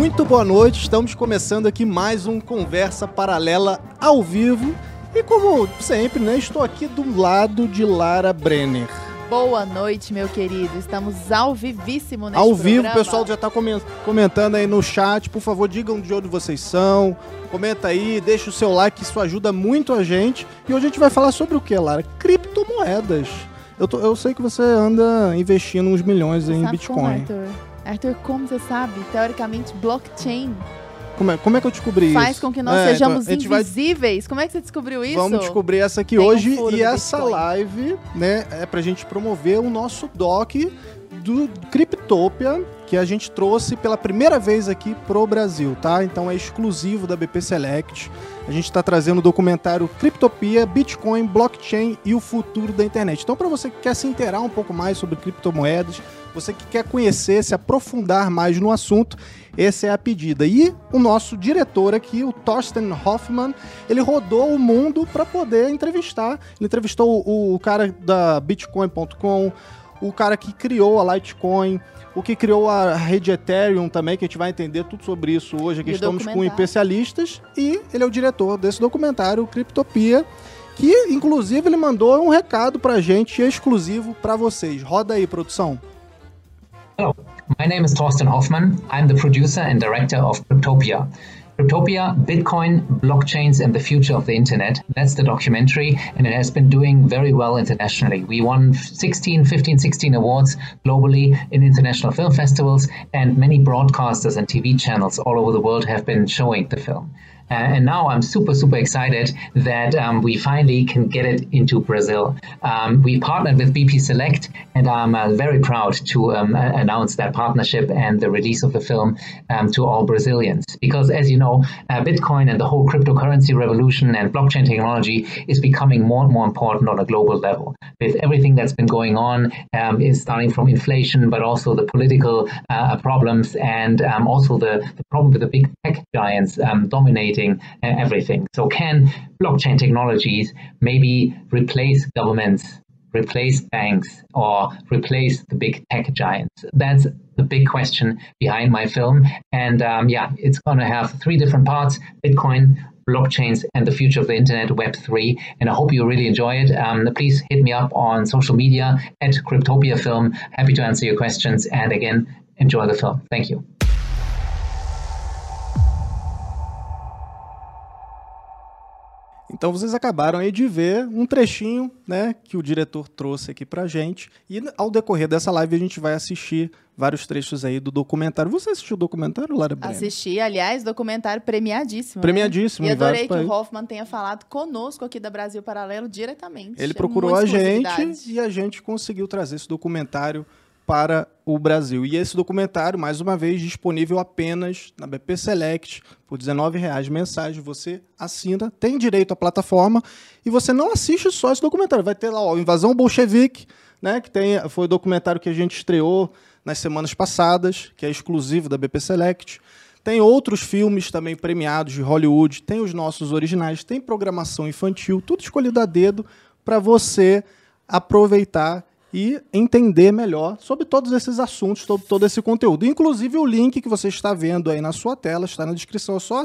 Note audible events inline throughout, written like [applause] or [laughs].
Muito boa noite, estamos começando aqui mais um Conversa Paralela ao vivo. E como sempre, né, estou aqui do lado de Lara Brenner. Boa noite, meu querido. Estamos ao vivíssimo neste Ao vivo, programa. o pessoal já está comentando aí no chat. Por favor, digam de onde vocês são. Comenta aí, deixa o seu like, isso ajuda muito a gente. E hoje a gente vai falar sobre o que, Lara? Criptomoedas. Eu, tô- eu sei que você anda investindo uns milhões em sabe Bitcoin. Como, Arthur? Como você sabe, teoricamente, blockchain Como é, como é que eu descobri faz isso? com que nós É, sejamos então, a gente vai- invisíveis. Como é que você descobriu isso? Vamos descobrir essa aqui Tem um hoje furo e essa Bitcoin. live, né, é pra gente promover o nosso doc do Cryptopia, que a gente trouxe pela primeira vez aqui pro Brasil, tá? Então é exclusivo da BP Select. A gente está trazendo o documentário Cryptopia, Bitcoin, Blockchain e o futuro da internet. Então, para você que quer se inteirar um pouco mais sobre criptomoedas, você que quer conhecer, se aprofundar mais no assunto, essa é a pedida. E o nosso diretor aqui, o Thorsten Hoffman, ele rodou o mundo para poder entrevistar. Ele entrevistou o, o cara da Bitcoin.com, o cara que criou a Litecoin, o que criou a rede Ethereum também, que a gente vai entender tudo sobre isso hoje. Aqui E estamos com especialistas e ele é o diretor desse documentário, Criptopia, que inclusive ele mandou um recado pra gente exclusivo pra vocês. Roda aí, produção. Hello, my name is Thorsten Hoffmann. I'm the producer and director of Cryptopia. Cryptopia, Bitcoin, blockchains, and the future of the internet. That's the documentary, and it has been doing very well internationally. We won 16, 15, 16 awards globally in international film festivals, and many broadcasters and TV channels all over the world have been showing the film. Uh, and now I'm super, super excited that um, we finally can get it into Brazil. Um, we partnered with BP Select, and I'm uh, very proud to um, announce that partnership and the release of the film um, to all Brazilians. Because, as you know, uh, Bitcoin and the whole cryptocurrency revolution and blockchain technology is becoming more and more important on a global level. With everything that's been going on, um, is starting from inflation, but also the political uh, problems and um, also the, the problem with the big tech giants dominating everything. So, can blockchain technologies maybe replace governments, replace banks, or replace the big tech giants? That's the big question behind my film. And um, yeah, it's going to have three different parts Bitcoin, blockchains, and the future of the internet, Web3. And I hope you really enjoy it. Um, please hit me up on social media at Cryptopia Film. Happy to answer your questions. And again, enjoy the film. Thank you. Então vocês acabaram aí de ver um trechinho, né, que o diretor trouxe aqui pra gente. E ao decorrer dessa live a gente vai assistir vários trechos aí do documentário. Você assistiu o documentário, Lara Brenner? Assisti, aliás, documentário premiadíssimo. né? Premiadíssimo E em adorei que o. Hoffman tenha falado conosco aqui da Brasil Paralelo diretamente. Ele É procurou muita a gente e a gente conseguiu trazer esse documentário para o Brasil. E esse documentário, mais uma vez, disponível apenas na BP Select por R$19,00 mensais. Você assina, tem direito à plataforma e você não assiste só esse documentário. Vai ter lá, ó, Invasão Bolchevique, né, que tem, foi o documentário que a gente estreou nas semanas passadas, que é exclusivo da BP Select. Tem outros filmes também premiados de Hollywood, tem os nossos originais, tem programação infantil, tudo escolhido a dedo para você aproveitar e entender melhor sobre todos esses assuntos, sobre todo esse conteúdo. Inclusive o link que você está vendo aí na sua tela, está na descrição, é só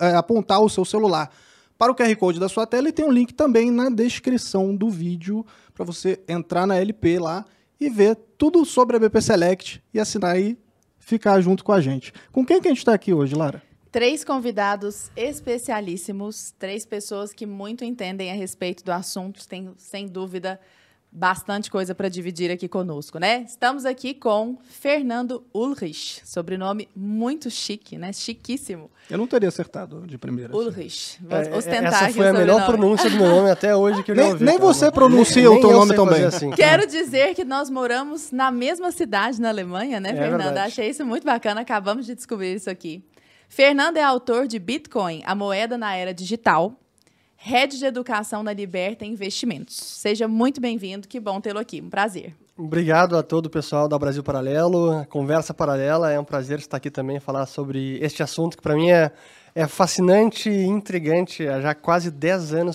é, apontar o seu celular para o QR Code da sua tela e tem um link também na descrição do vídeo para você entrar na LP lá e ver tudo sobre a BP Select e assinar aí, ficar junto com a gente. Com quem que a gente está aqui hoje, Lara? Três convidados especialíssimos, três pessoas que muito entendem a respeito do assunto, tem, sem dúvida, bastante coisa para dividir aqui conosco, né? Estamos aqui com Fernando Ulrich, sobrenome muito chique, né? Chiquíssimo. Eu não teria acertado de primeira. assim. Ulrich. Vou É, ostentar essa aqui foi o a melhor pronúncia do meu nome até hoje que eu já Nem- ouvi. nem você pronuncia o Nem teu eu nome bem. Assim. Quero dizer que nós moramos na mesma cidade na Alemanha, né, É Fernanda? verdade. Achei isso muito bacana, acabamos de descobrir isso aqui. Fernando é autor de Bitcoin, a moeda na era digital, Head de Educação na Liberta Investimentos. Seja muito bem-vindo, que bom tê-lo aqui, um prazer. Obrigado a todo o pessoal da Brasil Paralelo, Conversa Paralela. É um prazer estar aqui também falar sobre este assunto que para mim é, é fascinante e intrigante há já quase 10 anos.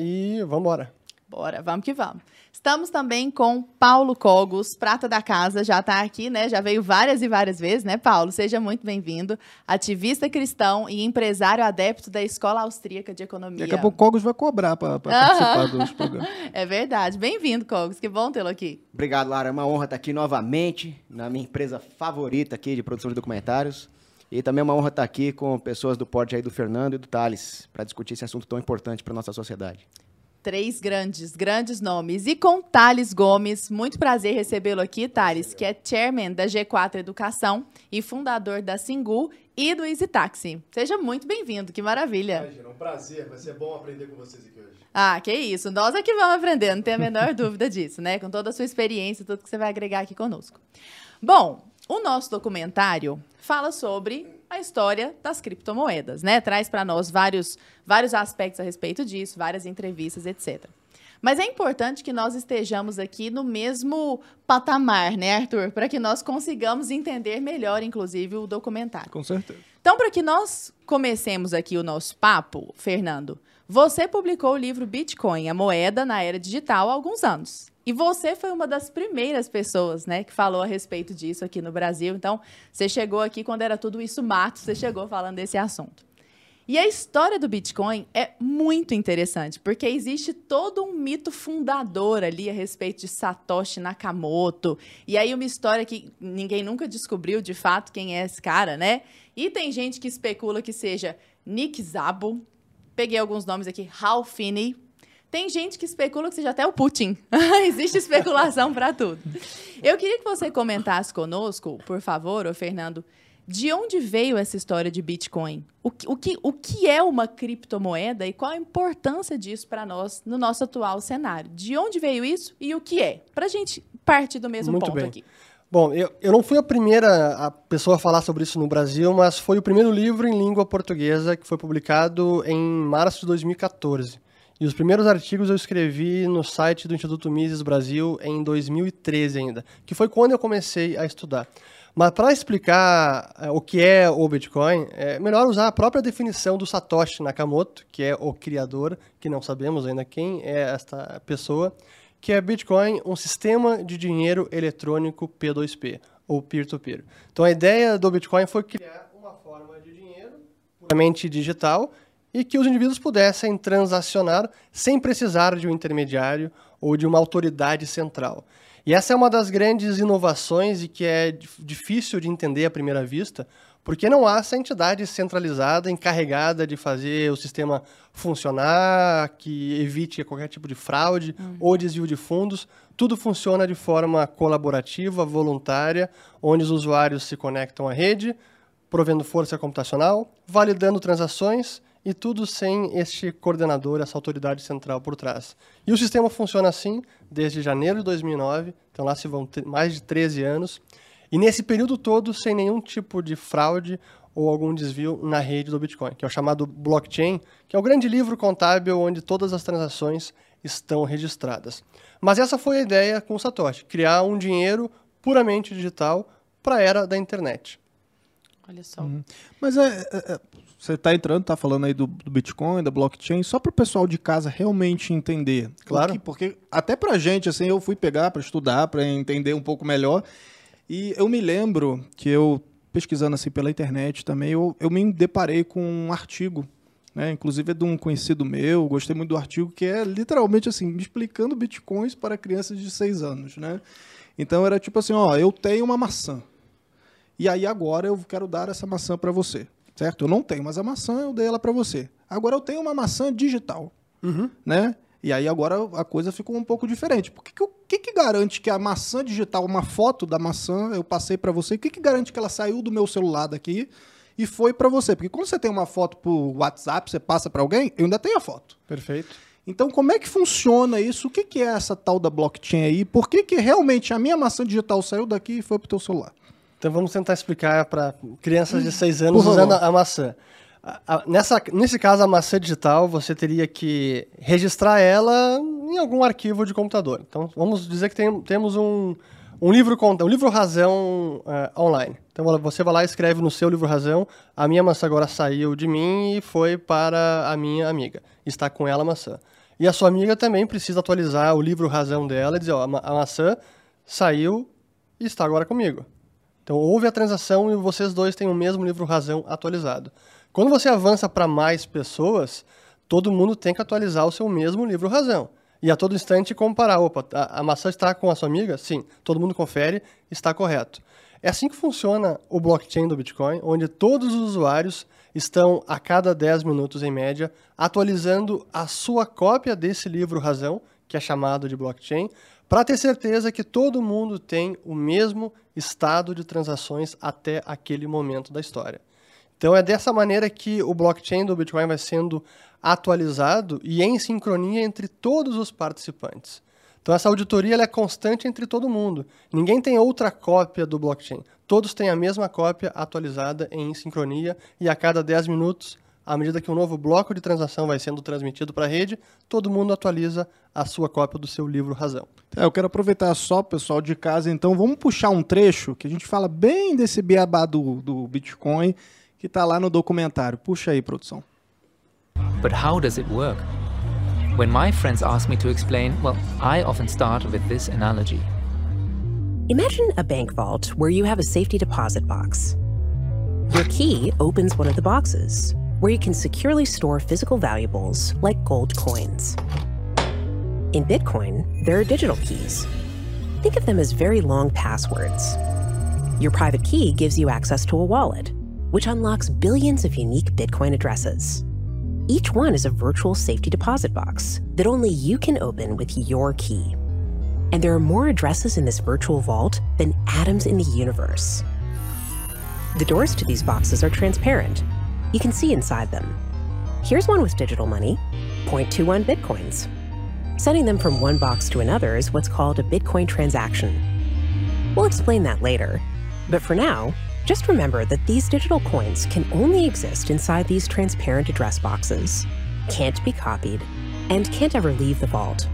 E vamos embora. Bora, vamos que vamos. Estamos também com Paulo Cogos, prata da casa, já está aqui, né? Já veio várias e várias vezes, né, Paulo? Seja muito bem-vindo. Ativista cristão e empresário adepto da Escola Austríaca de Economia. Daqui a pouco o Cogos vai cobrar para participar dos [laughs] programas. É verdade. Bem-vindo, Cogos. Que bom tê-lo aqui. Obrigado, Lara. É uma honra estar aqui novamente na minha empresa favorita aqui de produção de documentários. E também é uma honra estar aqui com pessoas do porte aí do Fernando e do Thales para discutir esse assunto tão importante para nossa sociedade. Três grandes, grandes nomes. E com Thales Gomes, muito prazer recebê-lo aqui, Thales, que é chairman da G4 Educação e fundador da Singu e do Easy Taxi. Seja muito bem-vindo, que maravilha. Imagina, um prazer, vai ser bom aprender com vocês aqui hoje. Ah, que isso, nós é que vamos aprender, não tem a menor [laughs] dúvida disso, né? Com toda a sua experiência, tudo que você vai agregar aqui conosco. Bom, o nosso documentário fala sobre a história das criptomoedas, né? Traz para nós vários, vários aspectos a respeito disso, várias entrevistas, etc. Mas é importante que nós estejamos aqui no mesmo patamar, né, Arthur? Para que nós consigamos entender melhor, inclusive, o documentário. Com certeza. Então, para que nós comecemos aqui o nosso papo, Fernando, você publicou o livro Bitcoin, a moeda na era digital, há alguns anos. E você foi uma das primeiras pessoas, né, que falou a respeito disso aqui no Brasil. Então, você chegou aqui quando era tudo isso mato, você chegou falando desse assunto. E a história do Bitcoin é muito interessante, porque existe todo um mito fundador ali a respeito de Satoshi Nakamoto. E aí uma história que ninguém nunca descobriu de fato quem é esse cara, né? E tem gente que especula que seja Nick Szabo. Peguei alguns nomes aqui, Hal Finney, tem gente que especula que seja até o Putin. [laughs] Existe especulação para tudo. Eu queria que você comentasse conosco, por favor, ô Fernando, de onde veio essa história de Bitcoin? O que, o que, o que é uma criptomoeda e qual a importância disso para nós no nosso atual cenário? De onde veio isso e o que é? Para a gente partir do mesmo Muito ponto bem. aqui. Bom, eu, eu não fui a primeira a pessoa a falar sobre isso no Brasil, mas foi o primeiro livro em língua portuguesa que foi publicado em março de 2014. E os primeiros artigos eu escrevi no site do Instituto Mises Brasil em 2013 ainda, que foi quando eu comecei a estudar. Mas para explicar eh, o que é o Bitcoin, é melhor usar a própria definição do Satoshi Nakamoto, que é o criador, que não sabemos ainda quem é esta pessoa, que é Bitcoin, um sistema de dinheiro eletrônico P2P, ou peer-to-peer. Então a ideia do Bitcoin foi criar uma forma de dinheiro puramente digital e que os indivíduos pudessem transacionar sem precisar de um intermediário ou de uma autoridade central. E essa é uma das grandes inovações e que é difícil de entender à primeira vista, porque não há essa entidade centralizada encarregada de fazer o sistema funcionar, que evite qualquer tipo de fraude uhum. ou desvio de fundos. Tudo funciona de forma colaborativa, voluntária, onde os usuários se conectam à rede, provendo força computacional, validando transações e tudo sem este coordenador, essa autoridade central por trás. E o sistema funciona assim desde janeiro de 2009, então lá se vão mais de 13 anos, e nesse período todo sem nenhum tipo de fraude ou algum desvio na rede do Bitcoin, que é o chamado blockchain, que é o grande livro contábil onde todas as transações estão registradas. Mas essa foi a ideia com o Satoshi, criar um dinheiro puramente digital para a era da internet. Olha só. Uhum. Mas é, é, é você está entrando, está falando aí do, do, Bitcoin, da blockchain, só para o pessoal de casa realmente entender. Claro. Porque, porque até para a gente, assim, eu fui pegar para estudar, para entender um pouco melhor. E eu me lembro que eu, pesquisando assim pela internet também, eu, eu me deparei com um artigo, né, inclusive é de um conhecido meu, gostei muito do artigo, que é literalmente assim, explicando bitcoins para crianças de 6 anos. Né? Então era tipo assim, ó, eu tenho uma maçã. E aí agora eu quero dar essa maçã para você certo? Eu não tenho, mas a maçã eu dei ela para você. Agora eu tenho uma maçã digital, uhum. né? E aí agora a coisa ficou um pouco diferente. Por que, que, que garante que a maçã digital, uma foto da maçã, eu passei para você, o que, que garante que ela saiu do meu celular daqui e foi para você? Porque quando você tem uma foto por WhatsApp, você passa para alguém, eu ainda tenho a foto. Perfeito. Então, como é que funciona isso? O que, que é essa tal da blockchain aí? Por que, que realmente a minha maçã digital saiu daqui e foi para o teu celular? Então vamos tentar explicar para crianças de 6 anos usando a, a maçã. A, a, nessa, nesse caso, a maçã digital, você teria que registrar ela em algum arquivo de computador. Então vamos dizer que tem, temos um, um livro um livro razão uh, online. Então você vai lá e escreve no seu livro razão: a minha maçã agora saiu de mim e foi para a minha amiga. Está com ela a maçã. E a sua amiga também precisa atualizar o livro razão dela e dizer, ó, a, ma a maçã saiu e está agora comigo. Então houve a transação e vocês dois têm o mesmo livro razão atualizado. Quando você avança para mais pessoas, todo mundo tem que atualizar o seu mesmo livro razão. E a todo instante comparar, opa, a, a maçã está com a sua amiga? Sim, todo mundo confere, está correto. É assim que funciona o blockchain do Bitcoin, onde todos os usuários estão a cada 10 minutos em média atualizando a sua cópia desse livro razão, que é chamado de blockchain, para ter certeza que todo mundo tem o mesmo estado de transações até aquele momento da história. Então é dessa maneira que o blockchain do Bitcoin vai sendo atualizado e em sincronia entre todos os participantes. Então essa auditoria é constante entre todo mundo. Ninguém tem outra cópia do blockchain. Todos têm a mesma cópia atualizada em sincronia e a cada 10 minutos, à medida que um novo bloco de transação vai sendo transmitido para a rede, todo mundo atualiza a sua cópia do seu livro razão. É, eu quero aproveitar só, pessoal de casa, então vamos puxar um trecho que a gente fala bem desse beabá do, do Bitcoin que está lá no documentário. Puxa aí, produção. But how does it work? When my friends ask me to explain, well, I often start with this analogy. Imagine a bank vault where you have a safety deposit box. Your key opens one of the boxes, where you can securely store physical valuables like gold coins. In Bitcoin, there are digital keys. Think of them as very long passwords. Your private key gives you access to a wallet, which unlocks billions of unique Bitcoin addresses. Each one is a virtual safety deposit box that only you can open with your key. And there are more addresses in this virtual vault than atoms in the universe. The doors to these boxes are transparent. You can see inside them. Here's one with digital money 0.21 bitcoins. Sending them from one box to another is what's called a Bitcoin transaction. We'll explain that later. But for now, just remember that these digital coins can only exist inside these transparent address boxes, can't be copied, and can't ever leave the vault.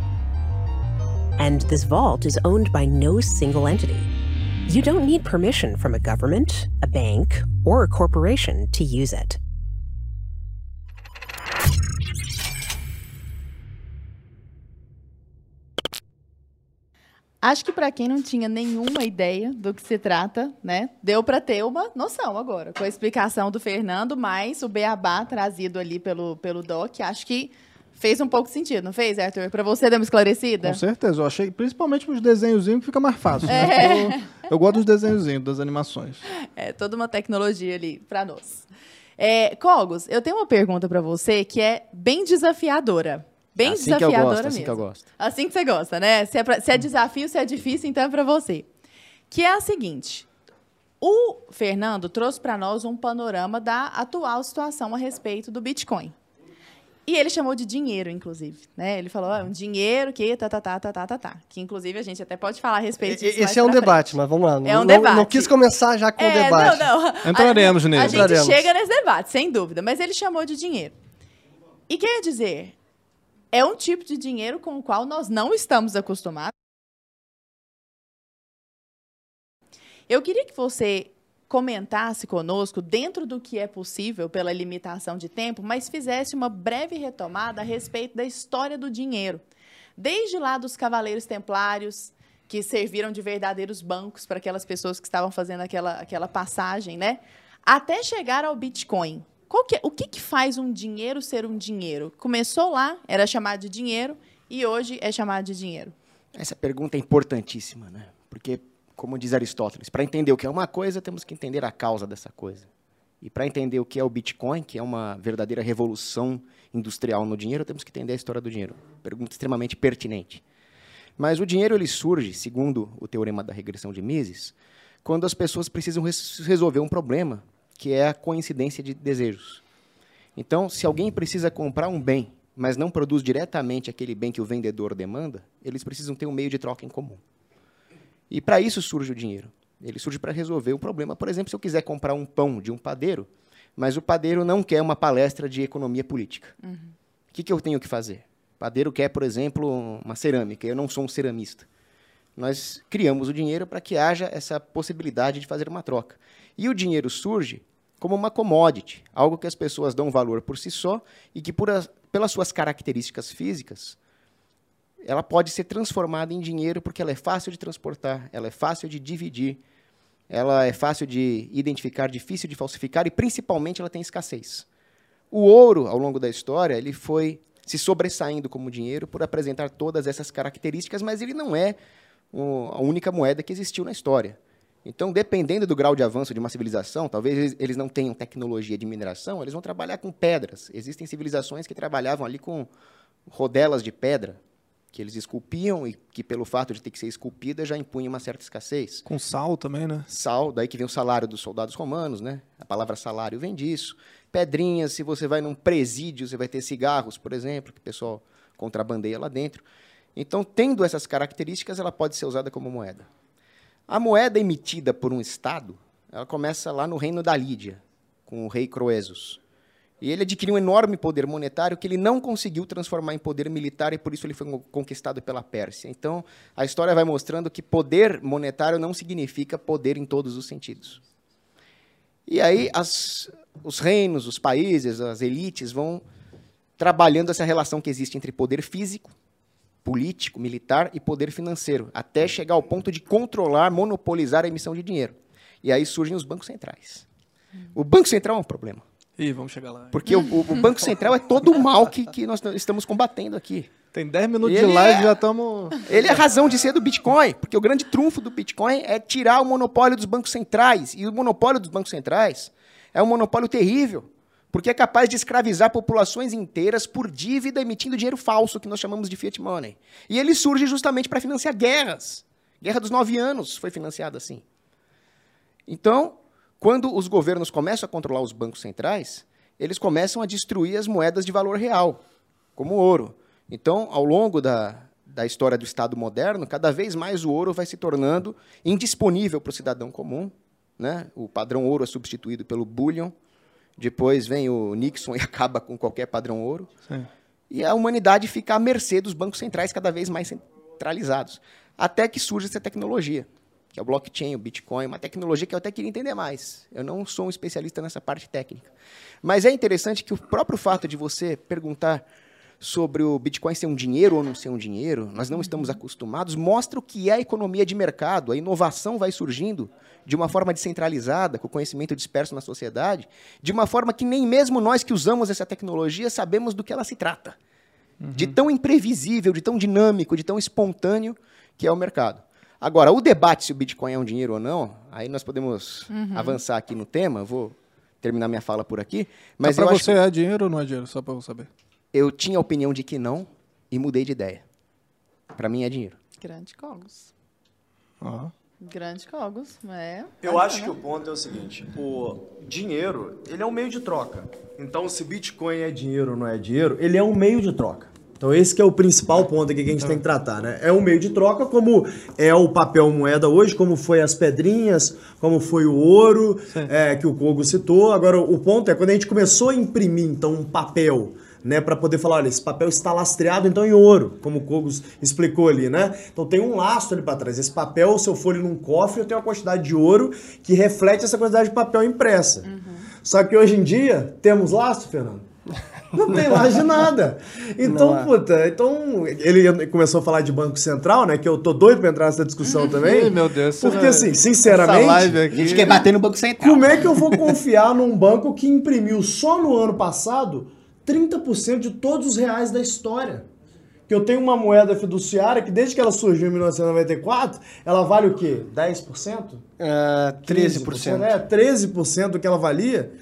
And this vault is owned by no single entity. You don't need permission from a government, a bank, or a corporation to use it. Acho que para quem não tinha nenhuma ideia do que se trata, né, deu para ter uma noção agora, com a explicação do Fernando, mais o beabá trazido ali pelo, pelo Doc. Acho que fez um pouco sentido, não fez, Arthur? Para você deu uma esclarecida? Com certeza, eu achei, principalmente os desenhozinhos, fica mais fácil. Né? É. Eu, eu, gosto dos desenhozinhos, das animações. É, toda uma tecnologia ali para nós. É, Cogos, eu tenho uma pergunta para você que é bem desafiadora. Bem assim desafiadora que eu gosto, mesmo. Assim que eu gosto. Assim que você gosta, né? Se é, pra, se é desafio, se é difícil, então é para você. Que é a seguinte: o Fernando trouxe para nós um panorama da atual situação a respeito do Bitcoin. E ele chamou de dinheiro, inclusive. Né? Ele falou, ah, um dinheiro que tá, tá, tá, tá, tá, tá, tá. Que, inclusive, a gente até pode falar a respeito disso Esse é um debate, frente. mas vamos lá. É não, um debate. Não quis começar já com o é, debate. Não, não. Entraremos a, nele. A gente Entraremos. chega nesse debate, sem dúvida. Mas ele chamou de dinheiro. E quer dizer, é um tipo de dinheiro com o qual nós não estamos acostumados. Eu queria que você comentasse conosco, dentro do que é possível pela limitação de tempo, mas fizesse uma breve retomada a respeito da história do dinheiro. Desde lá dos cavaleiros templários, que serviram de verdadeiros bancos para aquelas pessoas que estavam fazendo aquela, aquela passagem, né? Até chegar ao Bitcoin. Que, o que, que faz um dinheiro ser um dinheiro? Começou lá, era chamado de dinheiro, e hoje é chamado de dinheiro. Essa pergunta é importantíssima, né? Porque como diz Aristóteles, para entender o que é uma coisa, temos que entender a causa dessa coisa. E para entender o que é o Bitcoin, que é uma verdadeira revolução industrial no dinheiro, temos que entender a história do dinheiro. Pergunta extremamente pertinente. Mas o dinheiro ele surge, segundo o teorema da regressão de Mises, quando as pessoas precisam res resolver um problema, que é a coincidência de desejos. Então, se alguém precisa comprar um bem, mas não produz diretamente aquele bem que o vendedor demanda, eles precisam ter um meio de troca em comum. E para isso surge o dinheiro. Ele surge para resolver o problema. Por exemplo, se eu quiser comprar um pão de um padeiro, mas o padeiro não quer uma palestra de economia política. Uhum. O que, que eu tenho que fazer? O padeiro quer, por exemplo, uma cerâmica. Eu não sou um ceramista. Nós criamos o dinheiro para que haja essa possibilidade de fazer uma troca. E o dinheiro surge como uma commodity, algo que as pessoas dão valor por si só e que, por, pelas suas características físicas, ela pode ser transformada em dinheiro porque ela é fácil de transportar, ela é fácil de dividir, ela é fácil de identificar, difícil de falsificar e principalmente ela tem escassez. O ouro, ao longo da história, ele foi se sobressaindo como dinheiro por apresentar todas essas características, mas ele não é a única moeda que existiu na história. Então, dependendo do grau de avanço de uma civilização, talvez eles, não tenham tecnologia de mineração, eles vão trabalhar com pedras. Existem civilizações que trabalhavam ali com rodelas de pedra, que eles esculpiam e que, pelo fato de ter que ser esculpida, já impunha uma certa escassez. Com sal também, né? Sal, daí que vem o salário dos soldados romanos, né? A palavra salário vem disso. Pedrinhas, se você vai num presídio, você vai ter cigarros, por exemplo, que o pessoal contrabandeia lá dentro. Então, tendo essas características, ela pode ser usada como moeda. A moeda emitida por um Estado, ela começa lá no reino da Lídia, com o rei Croesus. E ele adquiriu um enorme poder monetário que ele não conseguiu transformar em poder militar e por isso ele foi conquistado pela Pérsia. Então, a história vai mostrando que poder monetário não significa poder em todos os sentidos. E aí as, os reinos, os países, as elites vão trabalhando essa relação que existe entre poder físico político, militar e poder financeiro, até chegar ao ponto de controlar, monopolizar a emissão de dinheiro. E aí surgem os bancos centrais. O Banco Central é um problema. Ih, vamos chegar lá. Porque o, o Banco Central é todo o mal que, que nós estamos combatendo aqui. Tem 10 minutos Ele de live é- já estamos. Ele é a razão de ser do Bitcoin, porque o grande trunfo do Bitcoin é tirar o monopólio dos bancos centrais. E o monopólio dos bancos centrais é um monopólio terrível, porque é capaz de escravizar populações inteiras por dívida emitindo dinheiro falso, que nós chamamos de fiat money. E ele surge justamente para financiar guerras. Guerra dos Nove Anos foi financiada assim. Então, quando os governos começam a controlar os bancos centrais, eles começam a destruir as moedas de valor real, como o ouro. Então, ao longo da, da história do Estado moderno, cada vez mais o ouro vai se tornando indisponível para o cidadão comum. Né? O padrão ouro é substituído pelo bullion. Depois vem o Nixon [laughs] e acaba com qualquer padrão ouro. Sim. E a humanidade fica à mercê dos bancos centrais cada vez mais centralizados. Até que surge essa tecnologia, que é o blockchain, o Bitcoin, uma tecnologia que eu até queria entender mais. Eu não sou um especialista nessa parte técnica. Mas é interessante que o próprio fato de você perguntar sobre o Bitcoin ser um dinheiro ou não ser um dinheiro, nós não estamos acostumados, mostra o que é a economia de mercado. A inovação vai surgindo de uma forma descentralizada, com o conhecimento disperso na sociedade, de uma forma que nem mesmo nós que usamos essa tecnologia sabemos do que ela se trata. De tão imprevisível, de tão dinâmico, de tão espontâneo que é o mercado. Agora, o debate se o Bitcoin é um dinheiro ou não, aí nós podemos avançar aqui no tema, eu vou terminar minha fala por aqui, mas acho você é dinheiro ou não é dinheiro? Só pra eu saber. eu tinha a opinião de que não e mudei de ideia. Para mim é dinheiro. Grande Cogos. Ó. Grande Cogos. É. Eu acho que o ponto é o seguinte: o dinheiro, ele é um meio de troca. Então, se Bitcoin é dinheiro ou não é dinheiro, ele é um meio de troca. Então, esse que é o principal ponto aqui que a gente tem que tratar, né? É um meio de troca, como é o papel moeda hoje, como foi as pedrinhas, como foi o ouro, é, que o Kogo citou. Agora, o ponto é quando a gente começou a imprimir, então, um papel né, para poder falar, olha, esse papel está lastreado então em ouro, como o Kogos explicou ali, né? Então tem um lastro ali para trás. Esse papel, se eu for ele num cofre, eu tenho uma quantidade de ouro que reflete essa quantidade de papel impressa. Só que hoje em dia temos lastro, Fernando. Não tem lastro de nada. [laughs] Então, puta, então ele começou a falar de Banco Central, né? Que eu tô doido pra entrar nessa discussão também. Ih, meu Deus, Porque é- assim, Essa sinceramente, live A aqui. gente quer bater no Banco Central. como é que eu vou confiar num banco que imprimiu só no ano passado 30% de todos os reais da história? Que eu tenho uma moeda fiduciária que desde que ela surgiu em 1994, ela vale o quê? 10%? Ah, 13%. É, 13% do que ela valia.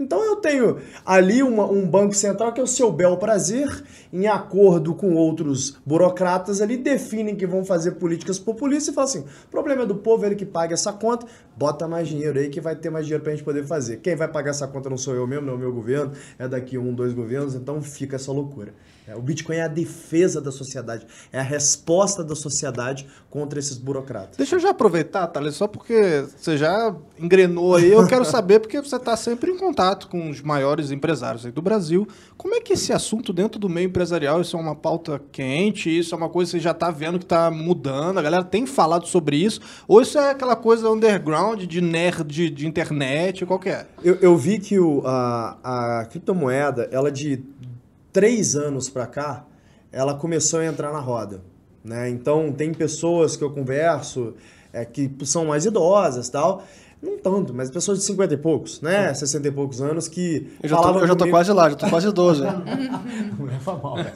Então eu tenho ali uma- um banco central que é o seu bel prazer, em acordo com outros burocratas ali, definem que vão fazer políticas populistas e falam assim: o problema é do povo, ele que paga essa conta, bota mais dinheiro aí que vai ter mais dinheiro pra gente poder fazer. Quem vai pagar essa conta não sou eu mesmo, não é o meu governo, é daqui um, dois governos, então fica essa loucura. É, o Bitcoin é a defesa da sociedade, é a resposta da sociedade contra esses burocratas. Deixa eu já aproveitar, Thales, só porque você já engrenou aí, eu quero [laughs] saber, porque você está sempre em contato com os maiores empresários aí do Brasil. Como é que esse assunto dentro do meio empresarial, isso é uma pauta quente, isso é uma coisa que você já está vendo que está mudando, a galera tem falado sobre isso, ou isso é aquela coisa underground de nerd de internet, qual que é? Eu, eu vi que o, a, a criptomoeda, ela de três anos pra cá, ela começou a entrar na roda. Né? Então, tem pessoas que eu converso é, que são mais idosas tal. Não tanto, mas pessoas de 50 e poucos, né? 60 e poucos anos que. Eu já, tô, eu já tô comigo- quase lá, já tô quase 12. [laughs]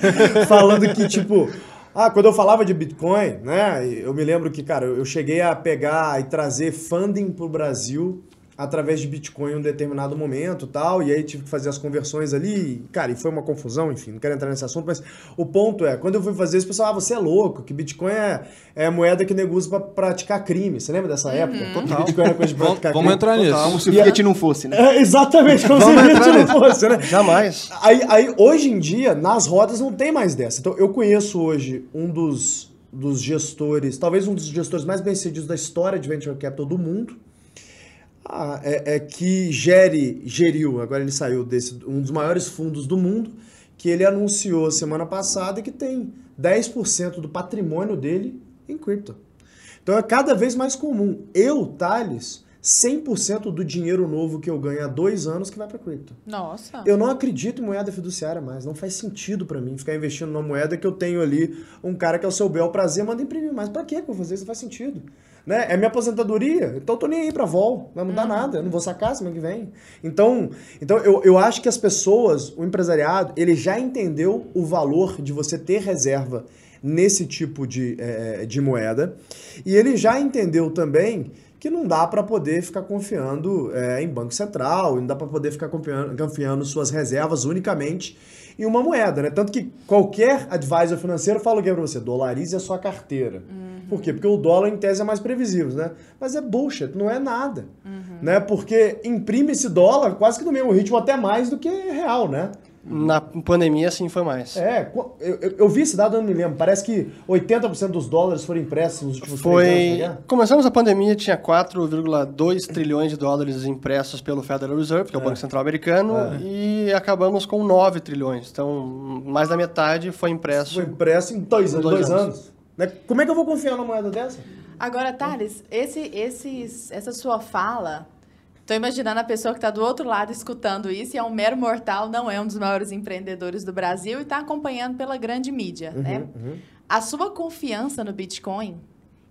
[laughs] falando que, tipo, ah, quando eu falava de Bitcoin, né, eu me lembro que, cara, eu cheguei a pegar e trazer funding pro Brasil através de Bitcoin em um determinado momento tal, e aí tive que fazer as conversões ali, cara, e foi uma confusão, enfim, não quero entrar nesse assunto, mas o ponto é, quando eu fui fazer isso, o pessoal, ah, você é louco, que Bitcoin é, é moeda que nego usa pra praticar crime, você lembra dessa época? Que Bitcoin era coisa de praticar Vamos crime? entrar nisso. Como se o Fiat não fosse, né? [laughs] É, exatamente, como se Vamos gente entrar não fosse, né? Jamais. Aí, aí, hoje em dia, nas rodas não tem mais dessa. Então, eu conheço hoje um dos, dos gestores, talvez um dos gestores mais bem-sucedidos da história de Venture Capital do mundo, ah, é, é que gere, geriu, agora ele saiu desse, um dos maiores fundos do mundo, que ele anunciou semana passada que tem 10% do patrimônio dele em cripto. Então é cada vez mais comum. Eu, Thales, 100% do dinheiro novo que eu ganho há dois anos que vai para cripto. Nossa. Eu não acredito em moeda fiduciária mais. Não faz sentido pra mim ficar investindo numa moeda que eu tenho ali um cara que é o seu bel prazer, manda imprimir mais. Pra quê que eu vou fazer isso? Não faz sentido. Né? É minha aposentadoria, então eu tô nem aí pra vol. Não vai mudar nada. Eu não vou sacar semana que vem. Então, então eu, eu acho que as pessoas, o empresariado, ele já entendeu o valor de você ter reserva nesse tipo de, eh, de moeda. E ele já entendeu também que não dá para poder ficar confiando eh, em Banco Central, não dá para poder ficar confiando, confiando suas reservas unicamente em uma moeda, né? Tanto que qualquer advisor financeiro fala o que é para você? Dolarize a sua carteira. Por quê? Porque o dólar, em tese, é mais previsível, né? Mas é bullshit, não é nada. Né? Porque imprime esse dólar quase que no mesmo ritmo, até mais do que real, né? Na pandemia, sim, foi mais. É, eu, eu- eu vi esse dado, eu não me lembro. Parece que 80% dos dólares foram impressos nos últimos três anos. Foi. não é? Começamos a pandemia, tinha 4,2 trilhões de dólares impressos pelo Federal Reserve, que é o Banco Central Americano, e acabamos com 9 trilhões. Então, mais da metade foi impresso. Foi impresso em dois, Em dois, dois anos. anos. Né? Como é que eu vou confiar numa moeda dessa? Agora, Thales, esse, esses, essa sua fala, tô imaginando a pessoa que está do outro lado escutando isso e é um mero mortal, não é um dos maiores empreendedores do Brasil e está acompanhando pela grande mídia, né? A sua confiança no Bitcoin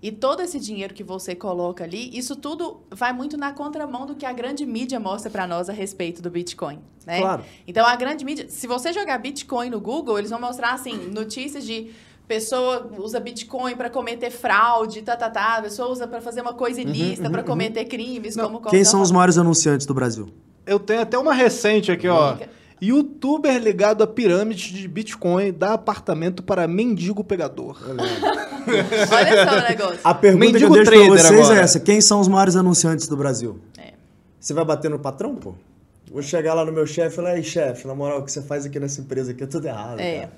e todo esse dinheiro que você coloca ali, isso tudo vai muito na contramão do que a grande mídia mostra para nós a respeito do Bitcoin, né? Claro. Então, a grande mídia, se você jogar Bitcoin no Google, eles vão mostrar, assim, notícias de pessoa usa Bitcoin para cometer fraude, tá, tá, tá. A pessoa usa para fazer uma coisa ilícita, para cometer crimes, como Quem qualquer são os maiores anunciantes do Brasil? Eu tenho até uma recente aqui, ó. Diga. Youtuber ligado a pirâmide de Bitcoin dá apartamento para mendigo pegador. Olha [laughs] só o negócio. A pergunta Mendigo que eu deixo pra trader vocês agora. é essa: quem são os maiores anunciantes do Brasil? É. Você vai bater no patrão, pô? Vou chegar lá no meu chefe e falar, ei, chefe, na moral, o que você faz aqui nessa empresa aqui é tudo errado. É. cara."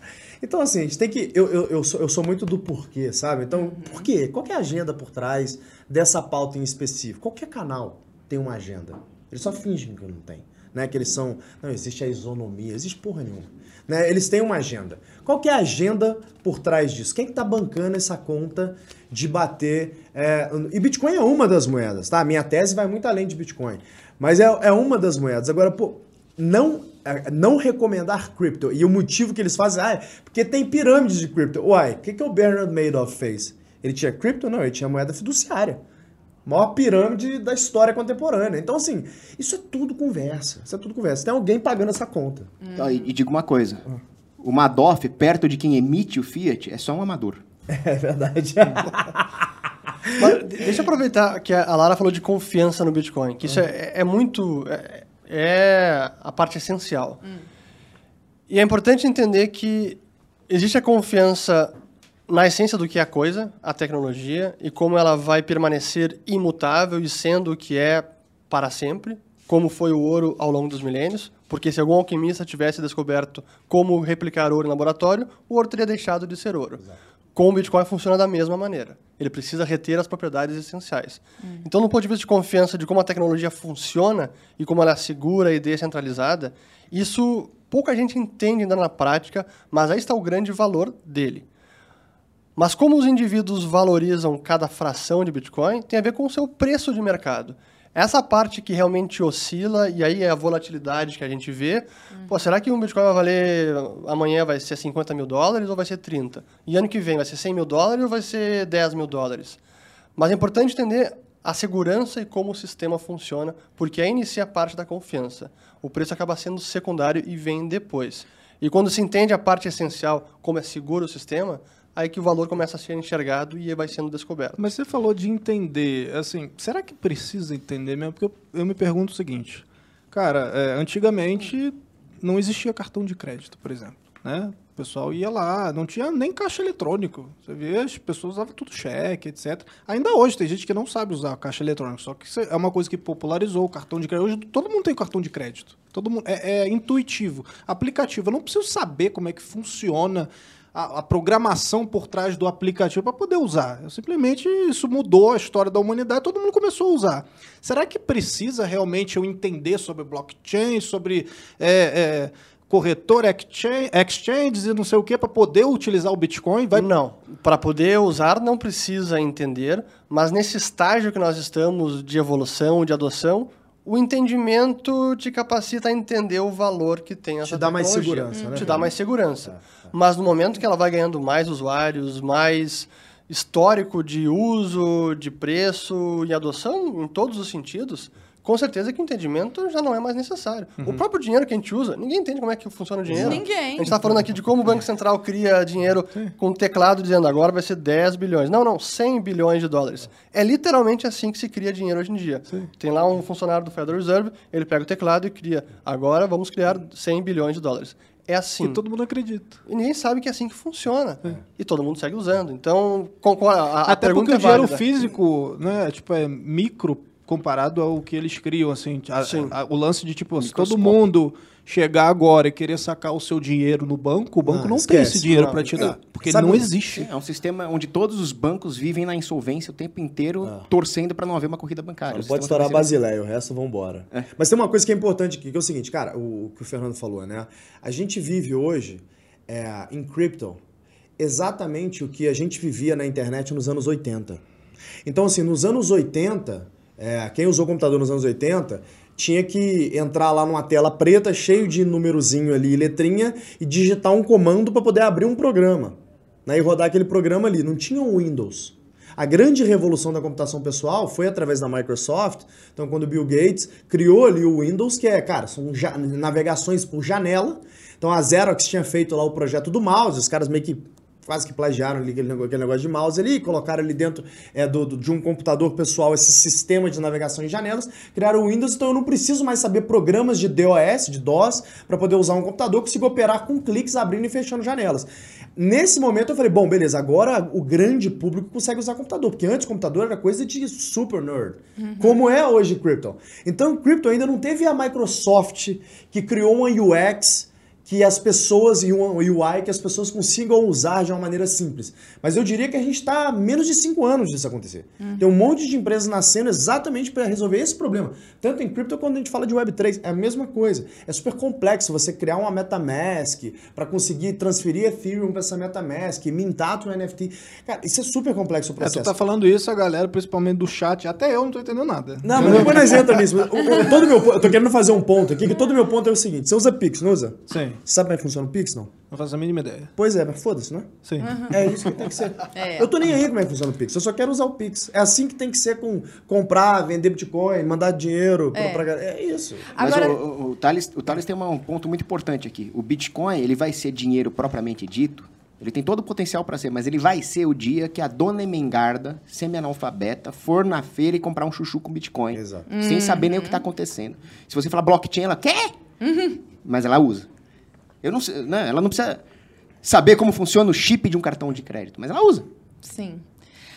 Então, assim, a gente tem que. Eu, eu, eu, sou, eu sou muito do porquê, sabe? Então, por quê? Qual que é a agenda por trás dessa pauta em específico? Qualquer canal tem uma agenda. Eles só fingem que não tem. Né? Que eles são. Não, existe a isonomia, existe porra nenhuma. Né? Eles têm uma agenda. Qual que é a agenda por trás disso? Quem que tá bancando essa conta de bater. é, E Bitcoin é uma das moedas, tá? A minha tese vai muito além de Bitcoin. Mas é, é uma das moedas. Agora, pô, não, é, não recomendar cripto. E o motivo que eles fazem, ah, é porque tem pirâmides de cripto. Uai, o que, que o Bernard Madoff fez? Ele tinha cripto? Não, ele tinha moeda fiduciária. Maior pirâmide da história contemporânea. Então, assim, isso é tudo conversa. Isso é tudo conversa. Tem alguém pagando essa conta. Ó, E, e digo uma coisa. O Madoff, perto de quem emite o Fiat, é só um amador. [laughs] É verdade. Mas de- deixa eu aproveitar que a Lara falou de confiança no Bitcoin, que isso é, é muito. É, é a parte essencial. E é importante entender que existe a confiança na essência do que é a coisa, a tecnologia, e como ela vai permanecer imutável e sendo o que é para sempre, como foi o ouro ao longo dos milênios, porque se algum alquimista tivesse descoberto como replicar ouro em laboratório, o ouro teria deixado de ser ouro. Com o Bitcoin funciona da mesma maneira. Ele precisa reter as propriedades essenciais. Então, no ponto de vista de confiança de como a tecnologia funciona e como ela é segura e descentralizada, isso pouca gente entende ainda na prática, mas aí está o grande valor dele. Mas como os indivíduos valorizam cada fração de Bitcoin, tem a ver com o seu preço de mercado. Essa parte que realmente oscila, e aí é a volatilidade que a gente vê. Pô, será que um Bitcoin vai valer amanhã vai ser 50 mil dólares ou vai ser 30? E ano que vem vai ser 100 mil dólares ou vai ser 10 mil dólares? Mas é importante entender a segurança e como o sistema funciona, porque aí inicia a parte da confiança. O preço acaba sendo secundário e vem depois. E quando se entende a parte essencial, como é seguro o sistema, aí que o valor começa a ser enxergado e vai sendo descoberto. Mas você falou de entender, assim, será que precisa entender mesmo? Porque eu, eu me pergunto o seguinte, cara, é, antigamente não existia cartão de crédito, por exemplo, né? O pessoal ia lá, não tinha nem caixa eletrônico. Você vê, as pessoas usavam tudo cheque, etc. Ainda hoje tem gente que não sabe usar caixa eletrônica, só que é uma coisa que popularizou o cartão de crédito. Hoje todo mundo tem cartão de crédito. Todo mundo é, é intuitivo, aplicativo. Eu não preciso saber como é que funciona a, a programação por trás do aplicativo para poder usar. Eu simplesmente isso mudou a história da humanidade, todo mundo começou a usar. Será que precisa realmente eu entender sobre blockchain, sobre é, é, corretor, exchange, exchanges e não sei o que para poder utilizar o Bitcoin? Vai... Não, para poder usar não precisa entender, mas nesse estágio que nós estamos de evolução, de adoção, o entendimento te capacita a entender o valor que tem essa Te dá mais segurança, né? Te dá mais segurança. Mas no momento que ela vai ganhando mais usuários, mais histórico de uso, de preço e adoção em todos os sentidos, com certeza que o entendimento já não é mais necessário. O próprio dinheiro que a gente usa, ninguém entende como é que funciona o dinheiro. Ninguém. A gente está falando aqui de como o Banco Central cria dinheiro com um teclado dizendo agora vai ser 10 bilhões. Não, não, 100 bilhões de dólares. É literalmente assim que se cria dinheiro hoje em dia. Tem lá um funcionário do Federal Reserve, ele pega o teclado e cria. Agora vamos criar 100 bilhões de dólares. É assim. Que todo mundo acredita. E ninguém sabe que é assim que funciona. E todo mundo segue usando. Então, concorda, a, a Até pergunta porque o é dinheiro válida. físico, né, tipo, é micro comparado ao que eles criam, assim. A- a- o lance de, tipo, se todo mundo chegar agora e querer sacar o seu dinheiro no banco, o banco Ah, não tem esquece. esse dinheiro Não. para te dar. Porque Sabe não existe. É um sistema onde todos os bancos vivem na insolvência o tempo inteiro, torcendo para não haver uma corrida bancária. Não O pode estourar Basileia, o resto vambora. Mas tem uma coisa que é importante aqui, que é o seguinte, cara, o, o que o Fernando falou, né? A gente vive hoje é, em crypto exatamente o que a gente vivia na internet nos anos 80. Então, assim, nos anos 80, é, quem usou computador nos anos 80 tinha que entrar lá numa tela preta, cheio de númerozinho ali, letrinha, e digitar um comando para poder abrir um programa. Né, e rodar aquele programa ali. Não tinha um Windows. A grande revolução da computação pessoal foi através da Microsoft. Então, quando o Bill Gates criou ali o Windows, que é, cara, são navegações por janela. Então, a Xerox tinha feito lá o projeto do mouse, os caras meio que quase que plagiaram ali aquele negócio, de mouse ali, colocaram ali dentro é, do, do- de um computador pessoal esse sistema de navegação em janelas, criaram o Windows, então eu não preciso mais saber programas de DOS, de DOS, para poder usar um computador, consigo operar com cliques abrindo e fechando janelas. Nesse momento eu falei, bom, beleza, agora o grande público consegue usar computador, porque antes o computador era coisa de super nerd, como é hoje Crypto. Então Crypto ainda não teve a Microsoft que criou uma UX que as pessoas e um UI que as pessoas consigam usar de uma maneira simples. Mas eu diria que a gente está há menos de cinco anos disso acontecer. Tem um monte de empresas nascendo exatamente para resolver esse problema. Tanto em cripto quando a gente fala de Web3, é a mesma coisa. É super complexo você criar uma MetaMask para conseguir transferir Ethereum para essa MetaMask, mintar um NFT. Cara, isso é super complexo o É, tu processo. tá falando isso, a galera, principalmente do chat, até eu não tô entendendo nada. Não, mas depois nós entramos nisso. O- o- todo meu, eu tô querendo fazer um ponto aqui, que todo meu ponto é o seguinte: você usa Pix, não usa? Sim, Sabe como é que funciona o Pix, não? não faço a mínima ideia. Pois é, mas foda-se, né? Sim. É isso que tem que ser. [laughs] É. Eu tô nem aí como é que funciona o Pix. Eu só quero usar o Pix. É assim que tem que ser com comprar, vender Bitcoin, mandar dinheiro É. pra. É isso. Mas Agora- o, o, o Thales, o Thales tem uma- um ponto muito importante aqui. O Bitcoin, ele vai ser dinheiro propriamente dito. Ele tem todo o potencial para ser, mas ele vai ser o dia que a dona Emengarda, semi-analfabeta, for na feira e comprar um chuchu com Bitcoin. Exato. Sem saber nem o que está acontecendo. Se você falar blockchain, ela quer, mas ela usa. Eu não sei, né? Ela não precisa saber como funciona o chip de um cartão de crédito, mas ela usa. Sim.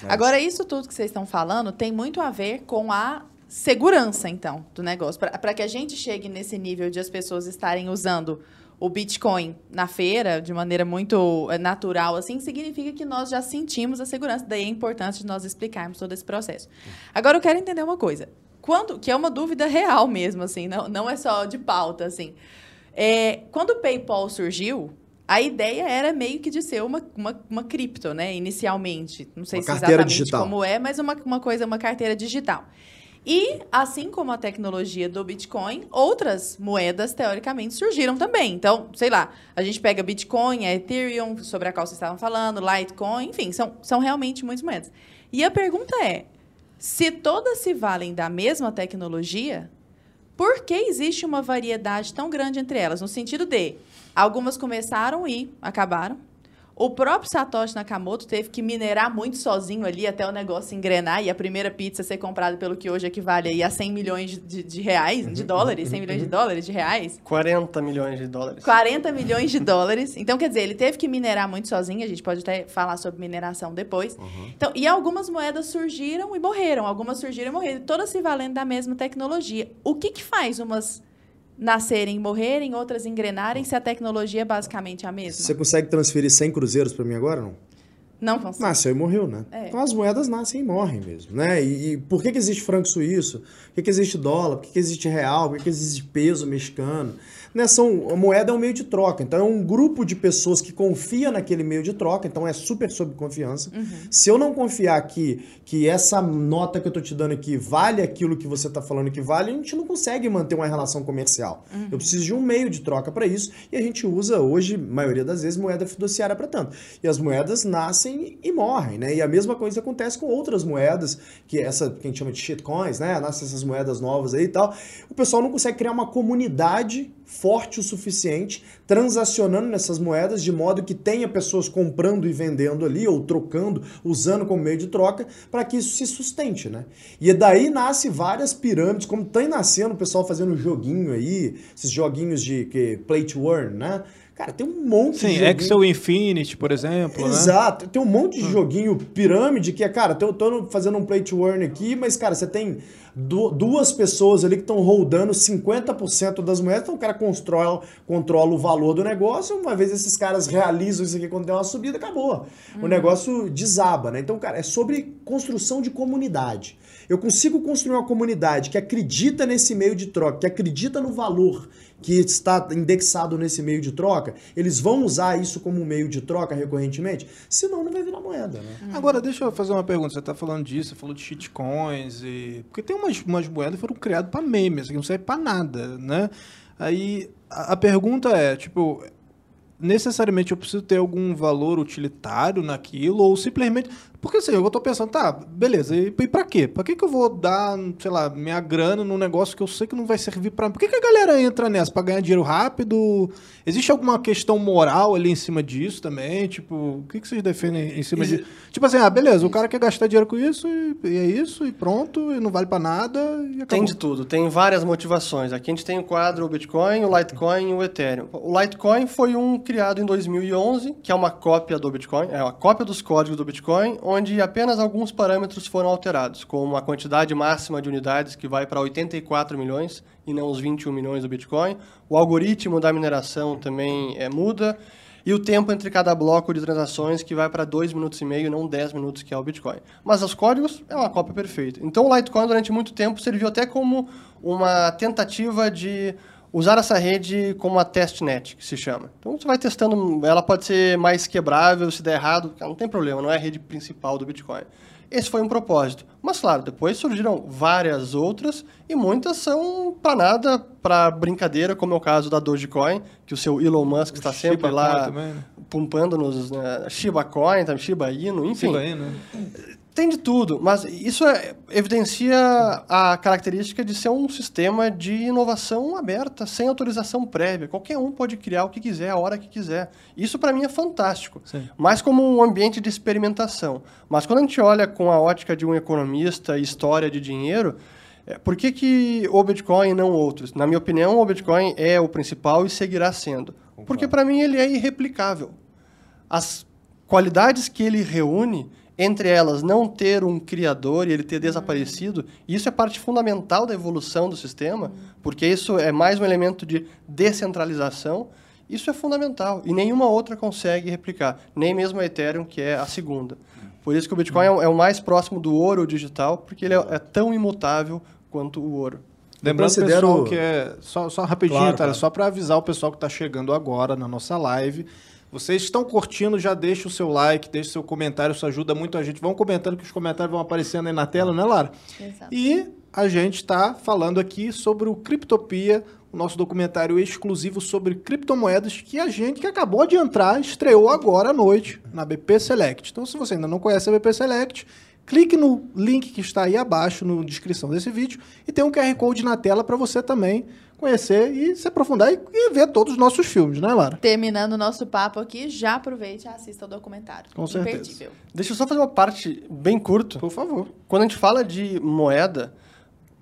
Agora, isso tudo que vocês estão falando tem muito a ver com a segurança, então, do negócio. Para que a gente chegue nesse nível de as pessoas estarem usando o Bitcoin na feira de maneira muito eh, natural, assim, significa que nós já sentimos a segurança. Daí é importante nós explicarmos todo esse processo. Agora, eu quero entender uma coisa. Quando, que é uma dúvida real mesmo, assim, não, não é só de pauta, assim. É, quando o PayPal surgiu, a ideia era meio que de ser uma, uma, uma cripto, né? Inicialmente. Não sei Uma se exatamente digital. como é, mas uma, uma coisa, uma carteira digital. E, assim como a tecnologia do Bitcoin, outras moedas, teoricamente, surgiram também. Então, sei lá, a gente pega Bitcoin, a Ethereum, sobre a qual vocês estavam falando, Litecoin, enfim, são, são realmente muitas moedas. E a pergunta é, se todas se valem da mesma tecnologia, por que existe uma variedade tão grande entre elas? No sentido de, algumas começaram e acabaram, o próprio Satoshi Nakamoto teve que minerar muito sozinho ali até o negócio engrenar e a primeira pizza ser comprada pelo que hoje equivale aí a 100 milhões de, de reais, de dólares, 100 milhões de dólares, de reais. 40 milhões de dólares. 40 milhões de dólares. Então, quer dizer, ele teve que minerar muito sozinho. A gente pode até falar sobre mineração depois. Então, e algumas moedas surgiram e morreram. Algumas surgiram e morreram. Todas se valendo da mesma tecnologia. O que, que faz umas nascerem e morrerem, outras engrenarem, se a tecnologia é basicamente a mesma? Você consegue transferir 100 cruzeiros para mim agora, não? Não consigo. Nasceu e morreu, né? É. Então as moedas nascem e morrem mesmo, né? E, e por que, que existe franco suíço? Por que, que existe dólar? Por que, que existe real? Por que, que existe peso mexicano? Né? São, a moeda é um meio de troca. Então é um grupo de pessoas que confia naquele meio de troca, então é super sob confiança. Se eu não confiar que, que essa nota que eu tô te dando aqui vale aquilo que você tá falando que vale, a gente não consegue manter uma relação comercial. Eu preciso de um meio de troca para isso e a gente usa hoje, maioria das vezes, moeda fiduciária para tanto. E as moedas nascem e morrem, né? E a mesma coisa acontece com outras moedas, que essa que a gente chama de shitcoins, né? Nascem essas moedas novas aí e tal. O pessoal não consegue criar uma comunidade forte o suficiente, transacionando nessas moedas de modo que tenha pessoas comprando e vendendo ali, ou trocando, usando como meio de troca, para que isso se sustente, né? E daí nasce várias pirâmides, como tem nascendo o pessoal fazendo joguinho aí, esses joguinhos de que, play to earn, né? Cara, tem um monte de Sim, joguinho. Excel Infinity, por exemplo. né? Exato. Tem um monte de joguinho pirâmide que é, cara, eu tô fazendo um play to earn aqui, mas, cara, você tem du- duas pessoas ali que estão rodando 50% das moedas, então o cara controla, controla o valor do negócio, uma vez esses caras realizam isso aqui quando tem uma subida, acabou. O negócio desaba, né? Então, cara, é sobre construção de comunidade. Eu consigo construir uma comunidade que acredita nesse meio de troca, que acredita no valor que está indexado nesse meio de troca, eles vão usar isso como meio de troca recorrentemente? Senão não vai virar moeda, né? Agora, deixa eu fazer uma pergunta. Você está falando disso, você falou de shitcoins e... Porque tem umas, umas moedas que foram criadas para memes, que não serve para nada, né? Aí, a, a pergunta é, tipo... Necessariamente eu preciso ter algum valor utilitário naquilo ou simplesmente... Porque assim, eu tô pensando, tá, beleza, e, e pra quê? Pra que que eu vou dar, sei lá, minha grana num negócio que eu sei que não vai servir pra... Por que que a galera entra nessa? Pra ganhar dinheiro rápido? Existe alguma questão moral ali em cima disso também? Tipo, o que que vocês defendem em cima disso? Tipo assim, ah, beleza, o cara quer gastar dinheiro com isso e, e é isso, e pronto, e não vale pra nada, e acabou. Tem de tudo, tem várias motivações. Aqui a gente tem o quadro o Bitcoin, o Litecoin e o Ethereum. O Litecoin foi um criado em 2011, que é uma cópia do Bitcoin, é uma cópia dos códigos do Bitcoin, onde apenas alguns parâmetros foram alterados, como a quantidade máxima de unidades que vai para 84 milhões e não os 21 milhões do Bitcoin. O algoritmo da mineração também é, muda. E o tempo entre cada bloco de transações que vai para 2 minutos e meio, não 10 minutos, que é o Bitcoin. Mas os códigos é uma cópia perfeita. Então o Litecoin durante muito tempo serviu até como uma tentativa de usar essa rede como uma testnet, que se chama. Então você vai testando, ela pode ser mais quebrável, se der errado, não tem problema, não é a rede principal do Bitcoin. Esse foi um propósito. Mas, claro, depois surgiram várias outras e muitas são para nada, para brincadeira, como é o caso da Dogecoin, que o seu Elon Musk está Shiba sempre lá também, né? pumpando nos né, Shiba Coin, Shiba Inu, enfim. Shiba Inu, né? Tem de tudo, mas isso é- evidencia a característica de ser um sistema de inovação aberta, sem autorização prévia. Qualquer um pode criar o que quiser, a hora que quiser. Isso para mim é fantástico. Sim. Mais como um ambiente de experimentação. Mas quando a gente olha com a ótica de um economista e história de dinheiro, é, por que, que o Bitcoin e não outros? Na minha opinião, o Bitcoin é o principal e seguirá sendo. Porque para mim ele é irreplicável as qualidades que ele reúne, entre elas não ter um criador e ele ter desaparecido, isso é parte fundamental da evolução do sistema, porque isso é mais um elemento de descentralização. Isso é fundamental e nenhuma outra consegue replicar, nem mesmo a Ethereum, que é a segunda. Por isso que o Bitcoin é o- é o mais próximo do ouro digital, porque ele é, é tão imutável quanto o ouro. Lembrando, considero- pessoal, que é. Só, só rapidinho, Claro, tá? Só para avisar o pessoal que está chegando agora na nossa live. Vocês estão curtindo, já deixa o seu like, deixa o seu comentário, isso ajuda muito a gente. Vão comentando que os comentários vão aparecendo aí na tela, né, Lara? Exato. E a gente está falando aqui sobre o Criptopia, o nosso documentário exclusivo sobre criptomoedas que a gente que acabou de entrar estreou agora à noite na BP Select. Então, se você ainda não conhece a BP Select, clique no link que está aí abaixo na descrição desse vídeo e tem um QR Code na tela para você também conhecer e se aprofundar e, e, ver todos os nossos filmes, né, Lara? Terminando o nosso papo aqui, já aproveite e assista o documentário. Com certeza. Imperdível. Deixa eu só fazer uma parte bem curta. Por favor. Quando a gente fala de moeda,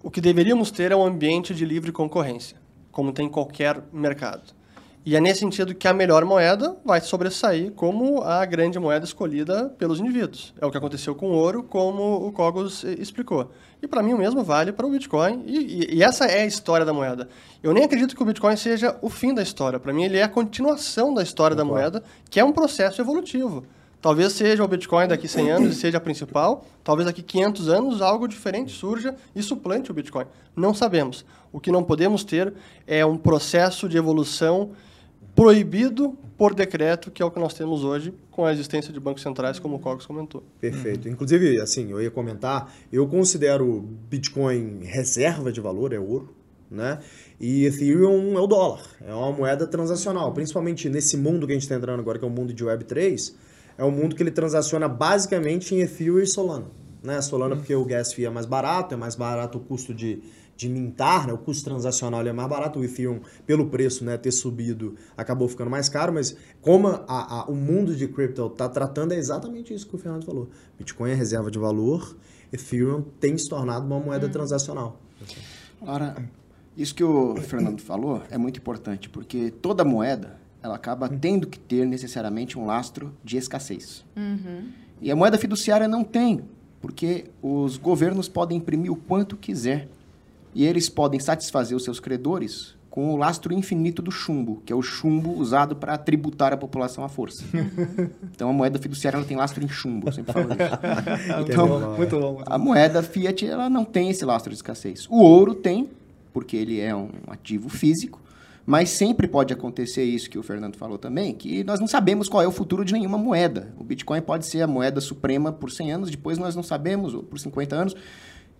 o que deveríamos ter é um ambiente de livre concorrência, como tem em qualquer mercado. E é nesse sentido que a melhor moeda vai sobressair como a grande moeda escolhida pelos indivíduos. É o que aconteceu com o ouro, como o Cogos explicou. E para mim o mesmo vale para o Bitcoin. E, e, e, essa é a história da moeda. Eu nem acredito que o Bitcoin seja o fim da história. Para mim ele é a continuação da história da moeda, que é um processo evolutivo. Talvez seja o Bitcoin daqui 100 anos e seja a principal. Talvez daqui 500 anos algo diferente surja e suplante o Bitcoin. Não sabemos. O que não podemos ter é um processo de evolução proibido por decreto, que é o que nós temos hoje com a existência de bancos centrais, como o Cogos comentou. Perfeito. Inclusive, assim, eu ia comentar, eu considero Bitcoin reserva de valor, é ouro, né? E Ethereum é o dólar, é uma moeda transacional, principalmente nesse mundo que a gente está entrando agora, que é o mundo de Web3, é um mundo que ele transaciona basicamente em Ethereum e Solana. Né? Solana porque o gas fee é mais barato, é mais barato o custo de, de mintar, né? o custo transacional é mais barato, o Ethereum, pelo preço né, ter subido, acabou ficando mais caro, mas como a, a, o mundo de cripto está tratando, é exatamente isso que o Fernando falou. Bitcoin é reserva de valor, Ethereum tem se tornado uma moeda hum. transacional. Ora, isso que o Fernando falou é muito importante, porque toda moeda ela acaba tendo que ter necessariamente um lastro de escassez. Uhum. E a moeda fiduciária não tem, porque os governos podem imprimir o quanto quiser e eles podem satisfazer os seus credores com o lastro infinito do chumbo, que é o chumbo usado para tributar a população à força. [laughs] Então a moeda fiduciária ela tem lastro em chumbo, eu sempre falo isso. [laughs] então, muito bom, muito a moeda fiat ela não tem esse lastro de escassez. O ouro tem, porque ele é um ativo físico, mas sempre pode acontecer isso que o Fernando falou também, que nós não sabemos qual é o futuro de nenhuma moeda. O Bitcoin pode ser a moeda suprema por 100 anos, depois nós não sabemos, ou por 50 anos.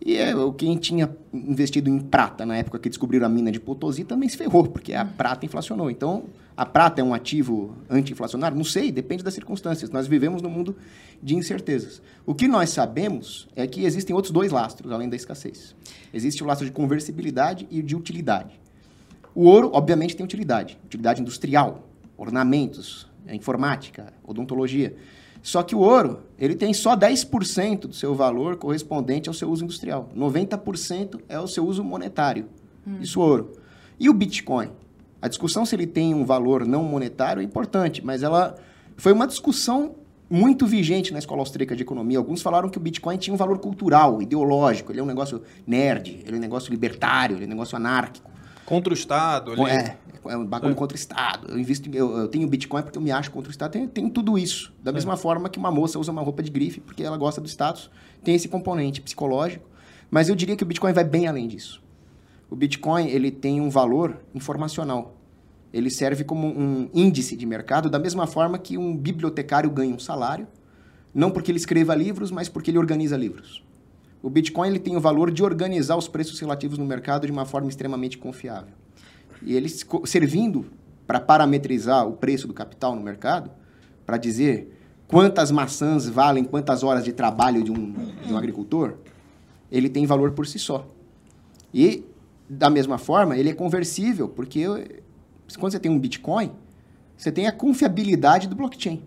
E é, quem tinha investido em prata na época que descobriram a mina de Potosí também se ferrou, porque a prata inflacionou. Então, a prata é um ativo anti-inflacionário? Não sei, depende das circunstâncias. Nós vivemos num mundo de incertezas. O que nós sabemos é que existem outros dois lastros, além da escassez. Existe o lastro de conversibilidade e de utilidade. O ouro, obviamente, tem utilidade. Utilidade industrial, ornamentos, informática, odontologia. Só que o ouro, ele tem só 10% do seu valor correspondente ao seu uso industrial. 90% é o seu uso monetário. Hum. Isso ouro. E o Bitcoin? A discussão se ele tem um valor não monetário é importante, mas ela foi uma discussão muito vigente na escola austríaca de economia. Alguns falaram que o Bitcoin tinha um valor cultural, ideológico. Ele é um negócio nerd, ele é um negócio libertário, ele é um negócio anárquico. Contra o Estado. Ali. É, é um bagulho é. contra o Estado. Eu, invisto, eu, eu, tenho Bitcoin porque eu me acho contra o Estado. Tem, tem tudo isso. Da mesma é. forma que uma moça usa uma roupa de grife porque ela gosta do status. Tem esse componente psicológico. Mas eu diria que o Bitcoin vai bem além disso. O Bitcoin ele tem um valor informacional. Ele serve como um índice de mercado, da mesma forma que um bibliotecário ganha um salário, não porque ele escreva livros, mas porque ele organiza livros. O Bitcoin ele tem o valor de organizar os preços relativos no mercado de uma forma extremamente confiável. E ele servindo para parametrizar o preço do capital no mercado, para dizer quantas maçãs valem quantas horas de trabalho de um, de um agricultor, ele tem valor por si só. E, da mesma forma, ele é conversível, porque quando você tem um Bitcoin, você tem a confiabilidade do blockchain.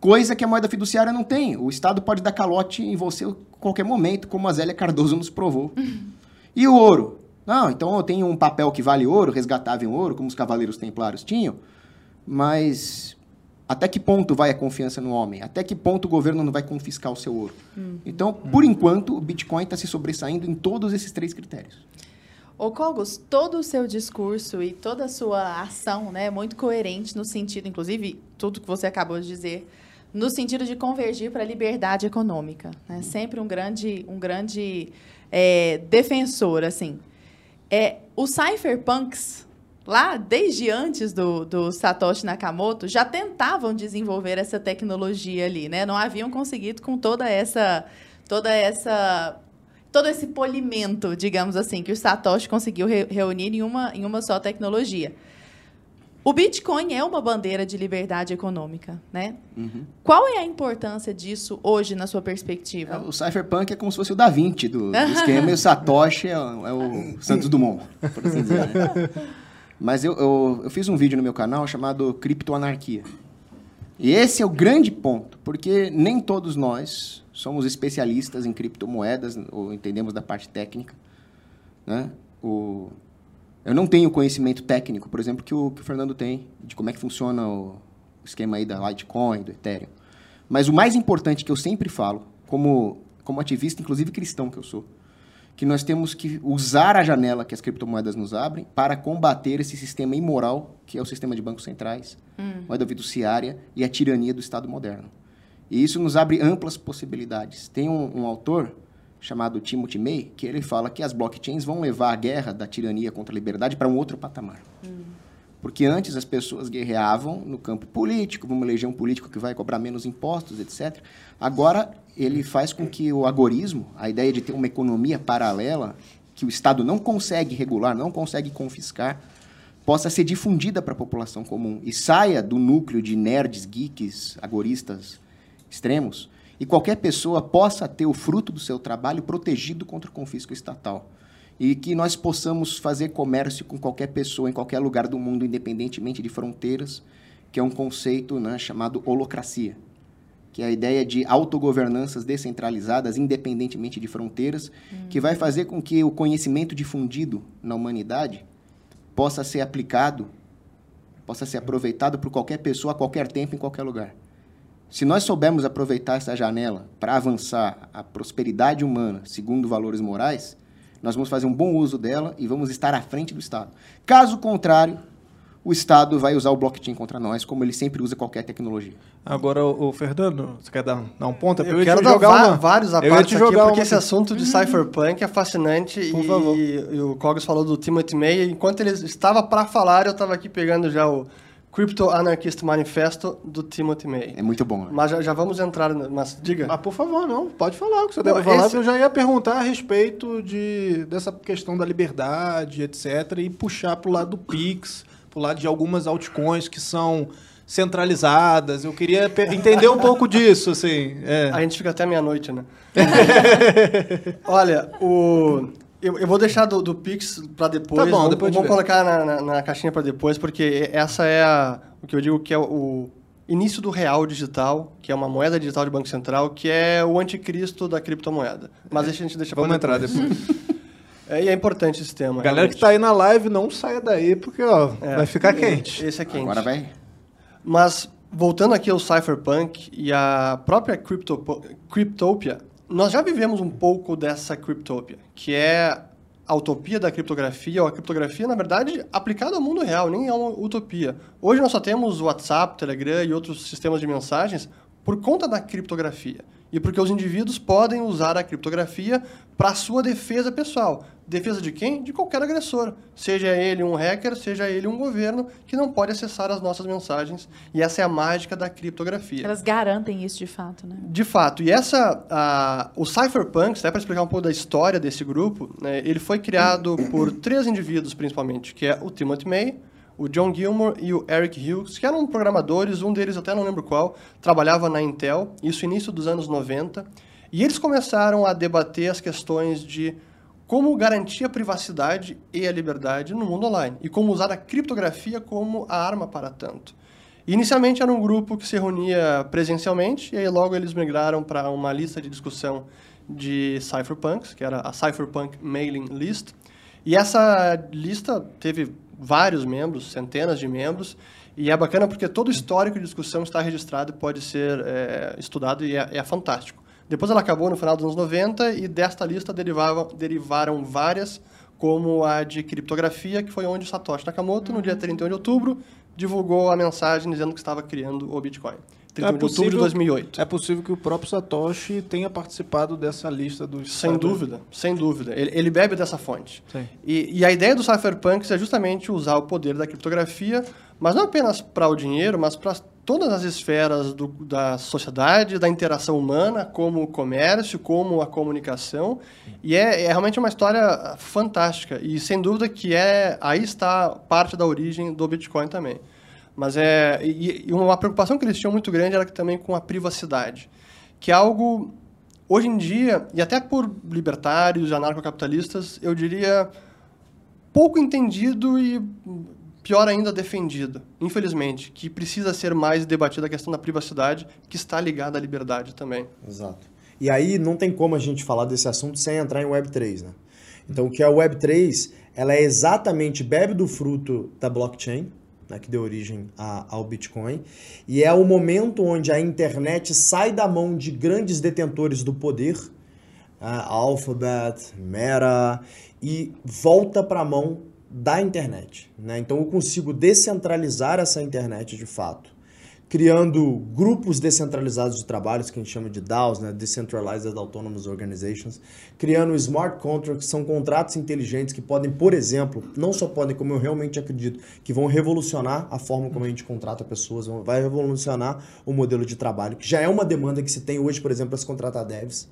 Coisa que a moeda fiduciária não tem. O Estado pode dar calote em você a qualquer momento, como a Zélia Cardoso nos provou. E o ouro? Não, então eu tenho um papel que vale ouro, resgatável em ouro, como os cavaleiros templários tinham, mas até que ponto vai a confiança no homem? Até que ponto o governo não vai confiscar o seu ouro? Uhum. Então, por enquanto, o Bitcoin está se sobressaindo em todos esses três critérios. Ô Cogos, todo o seu discurso e toda a sua ação né, é muito coerente no sentido, inclusive, tudo que você acabou de dizer, no sentido de convergir para a liberdade econômica. Né? Sempre um grande, um grande é, defensor, assim. É, os cypherpunks, lá desde antes do, do Satoshi Nakamoto, já tentavam desenvolver essa tecnologia ali, né? Não haviam conseguido com toda essa, toda essa todo esse polimento, digamos assim, que o Satoshi conseguiu re reunir em uma, em uma só tecnologia. O Bitcoin é uma bandeira de liberdade econômica, né? Uhum. Qual é a importância disso hoje na sua perspectiva? O Cypherpunk é como se fosse o Da Vinci do, do [laughs] esquema e o Satoshi é, o- é o Santos Dumont, por assim dizer. né? [laughs] Mas eu, eu, eu fiz um vídeo no meu canal chamado Criptoanarquia. E esse é o grande ponto, porque nem todos nós somos especialistas em criptomoedas ou entendemos da parte técnica. Né? O, eu não tenho conhecimento técnico, por exemplo, que o, que o Fernando tem, de como é que funciona o esquema aí da Litecoin, do Ethereum. Mas o mais importante que eu sempre falo, como, como ativista, inclusive cristão que eu sou, que nós temos que usar a janela que as criptomoedas nos abrem para combater esse sistema imoral que é o sistema de bancos centrais, moeda fiduciária e a tirania do Estado moderno. E isso nos abre amplas possibilidades. Tem um, um autor chamado Timothy May que ele fala que as blockchains vão levar a guerra da tirania contra a liberdade para um outro patamar. Porque antes as pessoas guerreavam no campo político, vamos eleger um político que vai cobrar menos impostos, etc. Agora, ele faz com que o agorismo, a ideia de ter uma economia paralela, que o Estado não consegue regular, não consegue confiscar, possa ser difundida para a população comum e saia do núcleo de nerds, geeks, agoristas extremos, e qualquer pessoa possa ter o fruto do seu trabalho protegido contra o confisco estatal. E que nós possamos fazer comércio com qualquer pessoa em qualquer lugar do mundo, independentemente de fronteiras, que é um conceito né, chamado holocracia, que é a ideia de autogovernanças descentralizadas, independentemente de fronteiras, que vai fazer com que o conhecimento difundido na humanidade possa ser aplicado, possa ser aproveitado por qualquer pessoa, a qualquer tempo, em qualquer lugar. Se nós soubermos aproveitar essa janela para avançar a prosperidade humana segundo valores morais, nós vamos fazer um bom uso dela e vamos estar à frente do Estado. Caso contrário, o Estado vai usar o blockchain contra nós, como ele sempre usa qualquer tecnologia. Agora, o, Fernando, você quer dar, dar um ponto? Eu, ia quero dar uma- vários eu te aqui, jogar porque uma esse assunto de cypherpunk é fascinante Por e, favor. e o Cogos falou do Timothy May. Enquanto ele estava para falar, eu estava aqui pegando já o Crypto Anarchist Manifesto do Timothy May. É muito bom. Né? Mas já, já vamos entrar, mas diga. Ah, por favor, não. Pode falar o que você Não, deve falar. esse- Eu já ia perguntar a respeito de, dessa questão da liberdade, etc. E puxar pro lado do Pix, pro lado de algumas altcoins que são centralizadas. Eu queria entender um pouco disso, assim. É. A gente fica até meia-noite, né? [laughs] Olha, o... Eu, eu vou deixar do, do Pix para depois. Tá bom, vamos, depois vamos colocar na, na, na caixinha para depois, porque essa é a, o que eu digo que é o início do real digital, que é uma moeda digital de Banco Central, que é o anticristo da criptomoeda. Mas deixa a gente deixa pra Vamos entrar depois. [laughs] É, e é importante esse tema. Galera que realmente. tá aí na live, não saia daí, porque ó, É, vai ficar quente. Esse é quente. Agora vai. Mas, voltando aqui ao Cypherpunk e a própria Crypto, Cryptopia, nós já vivemos um pouco dessa Cryptopia, que é a utopia da criptografia, ou a criptografia, na verdade, aplicada ao mundo real, nem é uma utopia. Hoje nós só temos WhatsApp, Telegram e outros sistemas de mensagens por conta da criptografia. E porque os indivíduos podem usar a criptografia para sua defesa pessoal. Defesa de quem? De qualquer agressor. Seja ele um hacker, seja ele um governo que não pode acessar as nossas mensagens. E essa é a mágica da criptografia. Elas garantem isso de fato, né? De fato, e essa, a, o Cypherpunks, até para explicar um pouco da história desse grupo, né, ele foi criado por três indivíduos principalmente, que é o Timothy May, o John Gilmore e o Eric Hughes, que eram programadores, um deles até não lembro qual, trabalhava na Intel, isso início dos anos 90, e eles começaram a debater as questões de como garantir a privacidade e a liberdade no mundo online, e como usar a criptografia como a arma para tanto. Inicialmente era um grupo que se reunia presencialmente, e aí logo eles migraram para uma lista de discussão de cypherpunks, que era a Cypherpunk Mailing List. E essa lista teve vários membros, centenas de membros, e é bacana porque todo o histórico de discussão está registrado e pode ser é, estudado e é, é fantástico. Depois ela acabou no final dos anos 90 e desta lista derivava, derivaram várias, como a de criptografia, que foi onde o Satoshi Nakamoto, no dia 31 de outubro, divulgou a mensagem dizendo que estava criando o Bitcoin. 31 de outubro de 2008. É possível que o próprio Satoshi tenha participado dessa lista dos. Sem dúvida, sem dúvida. Ele, ele bebe dessa fonte. E, e a ideia do cypherpunks é justamente usar o poder da criptografia, mas não apenas para o dinheiro, mas para todas as esferas do, da sociedade, da interação humana, como o comércio, como a comunicação. E é, é, realmente uma história fantástica. E sem dúvida que é aí está parte da origem do Bitcoin também. Mas é e, e uma preocupação que eles tinham muito grande era também com a privacidade, que é algo hoje em dia e até por libertários anarcocapitalistas, eu diria pouco entendido e pior ainda, defendido, infelizmente, que precisa ser mais debatida a questão da privacidade, que está ligada à liberdade também. Exato. E aí não tem como a gente falar desse assunto sem entrar em Web3, né? Então, o que é a Web3? Ela é exatamente, bebe do fruto da blockchain, né, que deu origem a, ao Bitcoin, e é o momento onde a internet sai da mão de grandes detentores do poder, a Alphabet, Meta, e volta para a mão da internet. Né? Então eu consigo descentralizar essa internet de fato, criando grupos descentralizados de trabalhos, que a gente chama de DAOs, né? Decentralized Autonomous Organizations, criando smart contracts, são contratos inteligentes que podem, por exemplo, não só podem, como eu realmente acredito, que vão revolucionar a forma como a gente contrata pessoas, vai revolucionar o modelo de trabalho, que já é uma demanda que se tem hoje, por exemplo, para se contratar devs.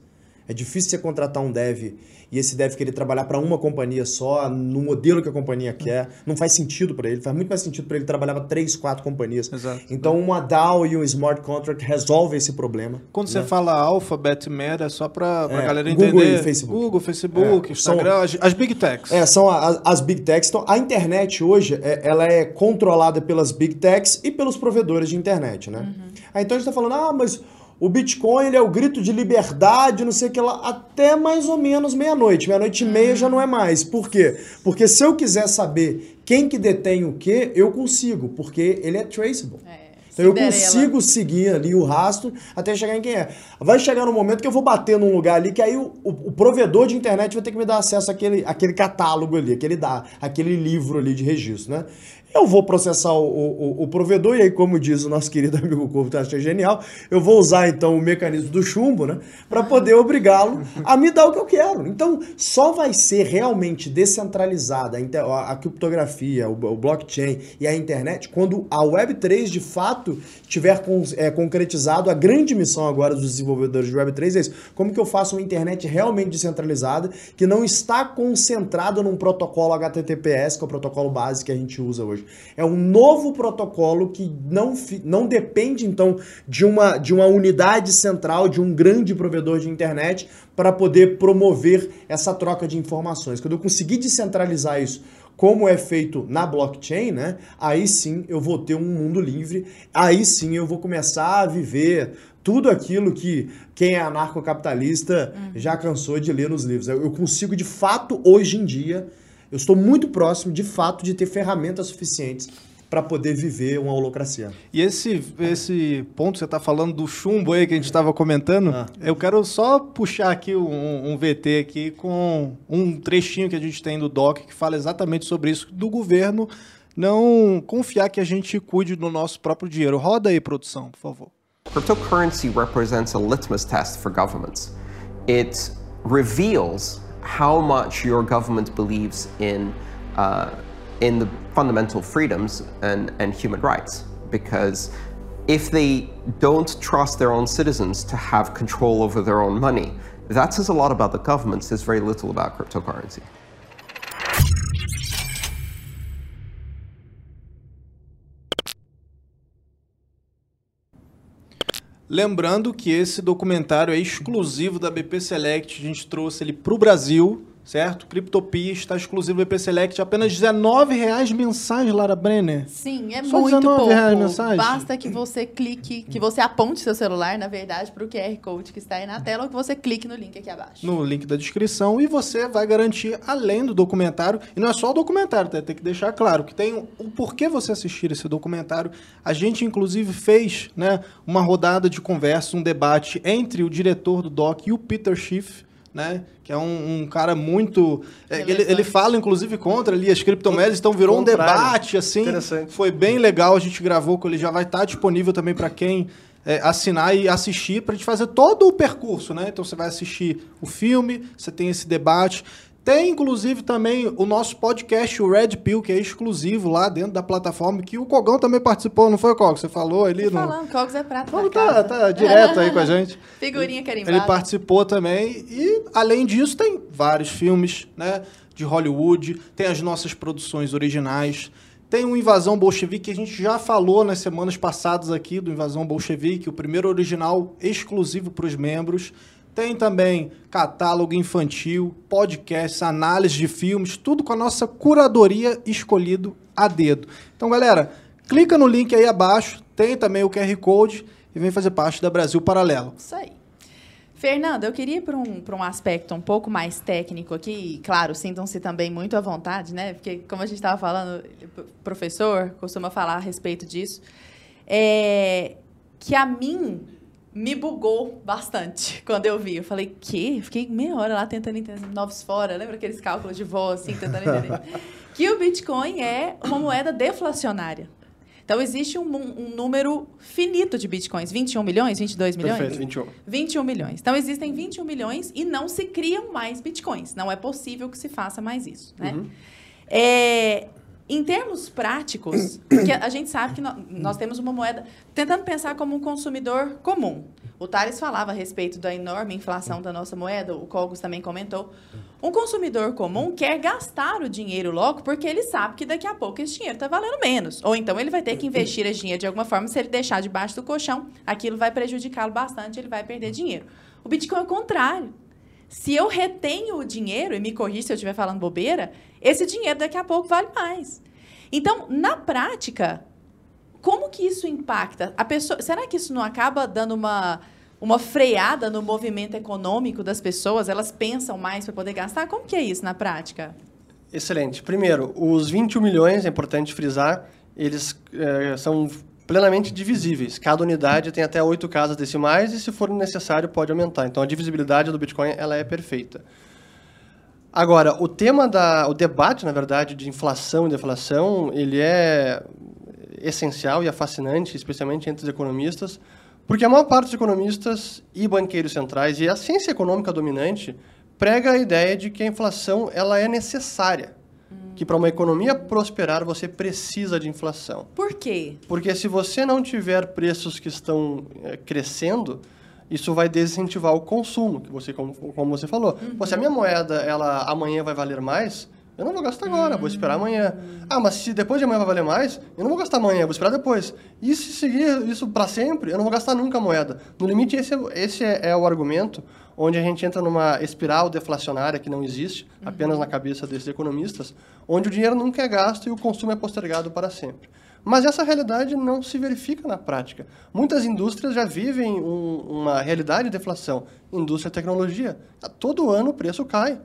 É difícil você contratar um dev e esse dev querer trabalhar para uma companhia só, no modelo que a companhia quer. Não faz sentido para ele. Faz muito mais sentido para ele trabalhar para três, quatro companhias. Exato. Então, uma DAO e um smart contract resolve esse problema. Quando né? você fala Alphabet, Meta, é só para a É, galera Google entender. e Facebook. Google, Facebook, É, são- Instagram, as, as Big Techs. É, são a- as big techs. Então, a internet hoje, é- ela é controlada pelas big techs e pelos provedores de internet, né? Aí, então a gente tá falando, ah, mas o Bitcoin ele é o grito de liberdade, não sei o que lá, até mais ou menos meia-noite. Meia-noite e meia já não é mais. Por quê? Porque se eu quiser saber quem que detém o quê, eu consigo, porque ele é traceable. É, Então eu consigo seguir ali o rastro até chegar em quem é. Vai chegar no momento que eu vou bater num lugar ali que aí o, o- o provedor de internet vai ter que me dar acesso àquele, àquele catálogo ali, aquele, da, aquele livro ali de registro, né? Eu vou processar o, o- o provedor e aí, como diz o nosso querido [laughs] amigo Corvo, eu achei genial, eu vou usar então o mecanismo do chumbo, né? Para poder obrigá-lo a me dar o que eu quero. Então, só vai ser realmente descentralizada a- a criptografia, o, o blockchain e a internet quando a Web3 de fato tiver con- é, concretizado a grande missão agora dos desenvolvedores de Web3 é isso. Como que eu faço uma internet realmente descentralizada que não está concentrada num protocolo HTTPS, que é o protocolo base que a gente usa hoje. É um novo protocolo que não, não depende, então, de uma, de uma unidade central, de um grande provedor de internet para poder promover essa troca de informações. Quando eu conseguir descentralizar isso como é feito na blockchain, né? Aí sim eu vou ter um mundo livre, aí sim eu vou começar a viver tudo aquilo que quem é anarcocapitalista já cansou de ler nos livros. Eu consigo de fato hoje em dia, eu estou muito próximo de fato de ter ferramentas suficientes para poder viver uma holocracia. E esse, esse ponto que você está falando do chumbo aí que a gente estava comentando, Ah. eu quero só puxar aqui um, um VT aqui com um trechinho que a gente tem do DOC que fala exatamente sobre isso, do governo não confiar que a gente cuide do nosso próprio dinheiro. Roda aí, produção, por favor. Cryptocurrency represents a litmus test for governments. It reveals how much your government believes in, uh, in the fundamental freedoms and, and human rights. Because if they don't trust their own citizens to have control over their own money, that says a lot about the government, says very little about cryptocurrency. Lembrando que esse documentário é exclusivo da BP Select, a gente trouxe ele para o Brasil, certo? Cryptopia está exclusivo BP Select, apenas R$19,00 mensais, Lara Brenner. Sim, é Só muito 19 pouco. reais mensagem? Basta que você clique, que você aponte seu celular, na verdade, para o QR Code que está aí na tela ou que você clique no link aqui abaixo. no link da descrição e você vai garantir além do documentário. E não é só o documentário, tá? tem que deixar claro que tem o porquê você assistir esse documentário. A gente, inclusive, fez né, uma rodada de conversa, um debate entre o diretor do DOC e o Peter Schiff, né? Que é um, um cara muito. é, ele, ele fala, inclusive, contra ali as criptomoedas, então virou um Contrário. debate, assim. Foi bem legal, a gente gravou com ele, já vai estar disponível também para quem é, assinar e assistir, para a gente fazer todo o percurso, né? Então você vai assistir o filme, você tem esse debate. Tem, inclusive, também o nosso podcast, o Red Pill, que é exclusivo lá dentro da plataforma, que o Cogão também participou, não foi, Cogão? Você falou ali no... Falando, Cogs é prato da tá, tá direto aí com a [laughs] gente. Figurinha carimbada. Ele participou também. E, além disso, tem vários filmes né, de Hollywood, tem as nossas produções originais. Tem o Invasão Bolchevique, que a gente já falou nas semanas passadas aqui do Invasão Bolchevique, o primeiro original exclusivo para os membros. Tem também catálogo infantil, podcasts, análise de filmes, tudo com a nossa curadoria escolhido a dedo. Então, galera, clica no link aí abaixo, tem também o QR Code e vem fazer parte da Brasil Paralelo. Isso aí. Fernanda, eu queria ir para um, um aspecto um pouco mais técnico aqui. Claro, sintam-se também muito à vontade, né? Porque, como a gente estava falando, o professor costuma falar a respeito disso. É, que a mim me bugou bastante [laughs] quando eu vi. Eu falei, quê? Fiquei meia hora lá tentando entender novos fora. Lembra aqueles cálculos de voz, assim, tentando entender? [laughs] que o Bitcoin é uma moeda deflacionária. Então, existe um, um número finito de bitcoins. 21 milhões? 22 milhões? Perfeito, 21. 21 milhões. Então, existem 21 milhões e não se criam mais bitcoins. Não é possível que se faça mais isso. Né? Uhum. É, em termos práticos, [clears throat] porque a gente sabe que nó- nós temos uma moeda... Tentando pensar como um consumidor comum. O Thales falava a respeito da enorme inflação da nossa moeda, o Cogos também comentou. Um consumidor comum quer gastar o dinheiro logo porque ele sabe que daqui a pouco esse dinheiro está valendo menos. Ou então ele vai ter que investir esse dinheiro de alguma forma. Se ele deixar debaixo do colchão, aquilo vai prejudicá-lo bastante, ele vai perder dinheiro. O Bitcoin é o contrário. Se eu retenho o dinheiro, e me corrija se eu estiver falando bobeira, esse dinheiro daqui a pouco vale mais. Então, na prática, como que isso impacta? A pessoa, será que isso não acaba dando uma, uma freada no movimento econômico das pessoas? Elas pensam mais para poder gastar? Como que é isso na prática? Excelente. Primeiro, os 21 milhões, é importante frisar, eles eh, são plenamente divisíveis. Cada unidade tem até oito casas decimais e, se for necessário, pode aumentar. Então, a divisibilidade do Bitcoin ela é perfeita. Agora, o tema da, o debate, na verdade, de inflação e deflação, ele é essencial e é fascinante, especialmente entre os economistas, porque a maior parte dos economistas e banqueiros centrais e a ciência econômica dominante prega a ideia de que a inflação ela é necessária, que para uma economia prosperar você precisa de inflação. Por quê? Porque se você não tiver preços que estão eh, crescendo, isso vai desincentivar o consumo, que você como, como você falou. Pô, se a minha moeda ela amanhã vai valer mais, eu não vou gastar agora, vou esperar amanhã. Ah, mas se depois de amanhã vai valer mais, eu não vou gastar amanhã, vou esperar depois. E se seguir isso para sempre, eu não vou gastar nunca a moeda. No limite, esse, é- esse é, é o argumento onde a gente entra numa espiral deflacionária que não existe, apenas na cabeça desses economistas, onde o dinheiro nunca é gasto e o consumo é postergado para sempre. Mas essa realidade não se verifica na prática. Muitas indústrias já vivem um- uma realidade de deflação. Indústria e tecnologia. Todo ano o preço cai.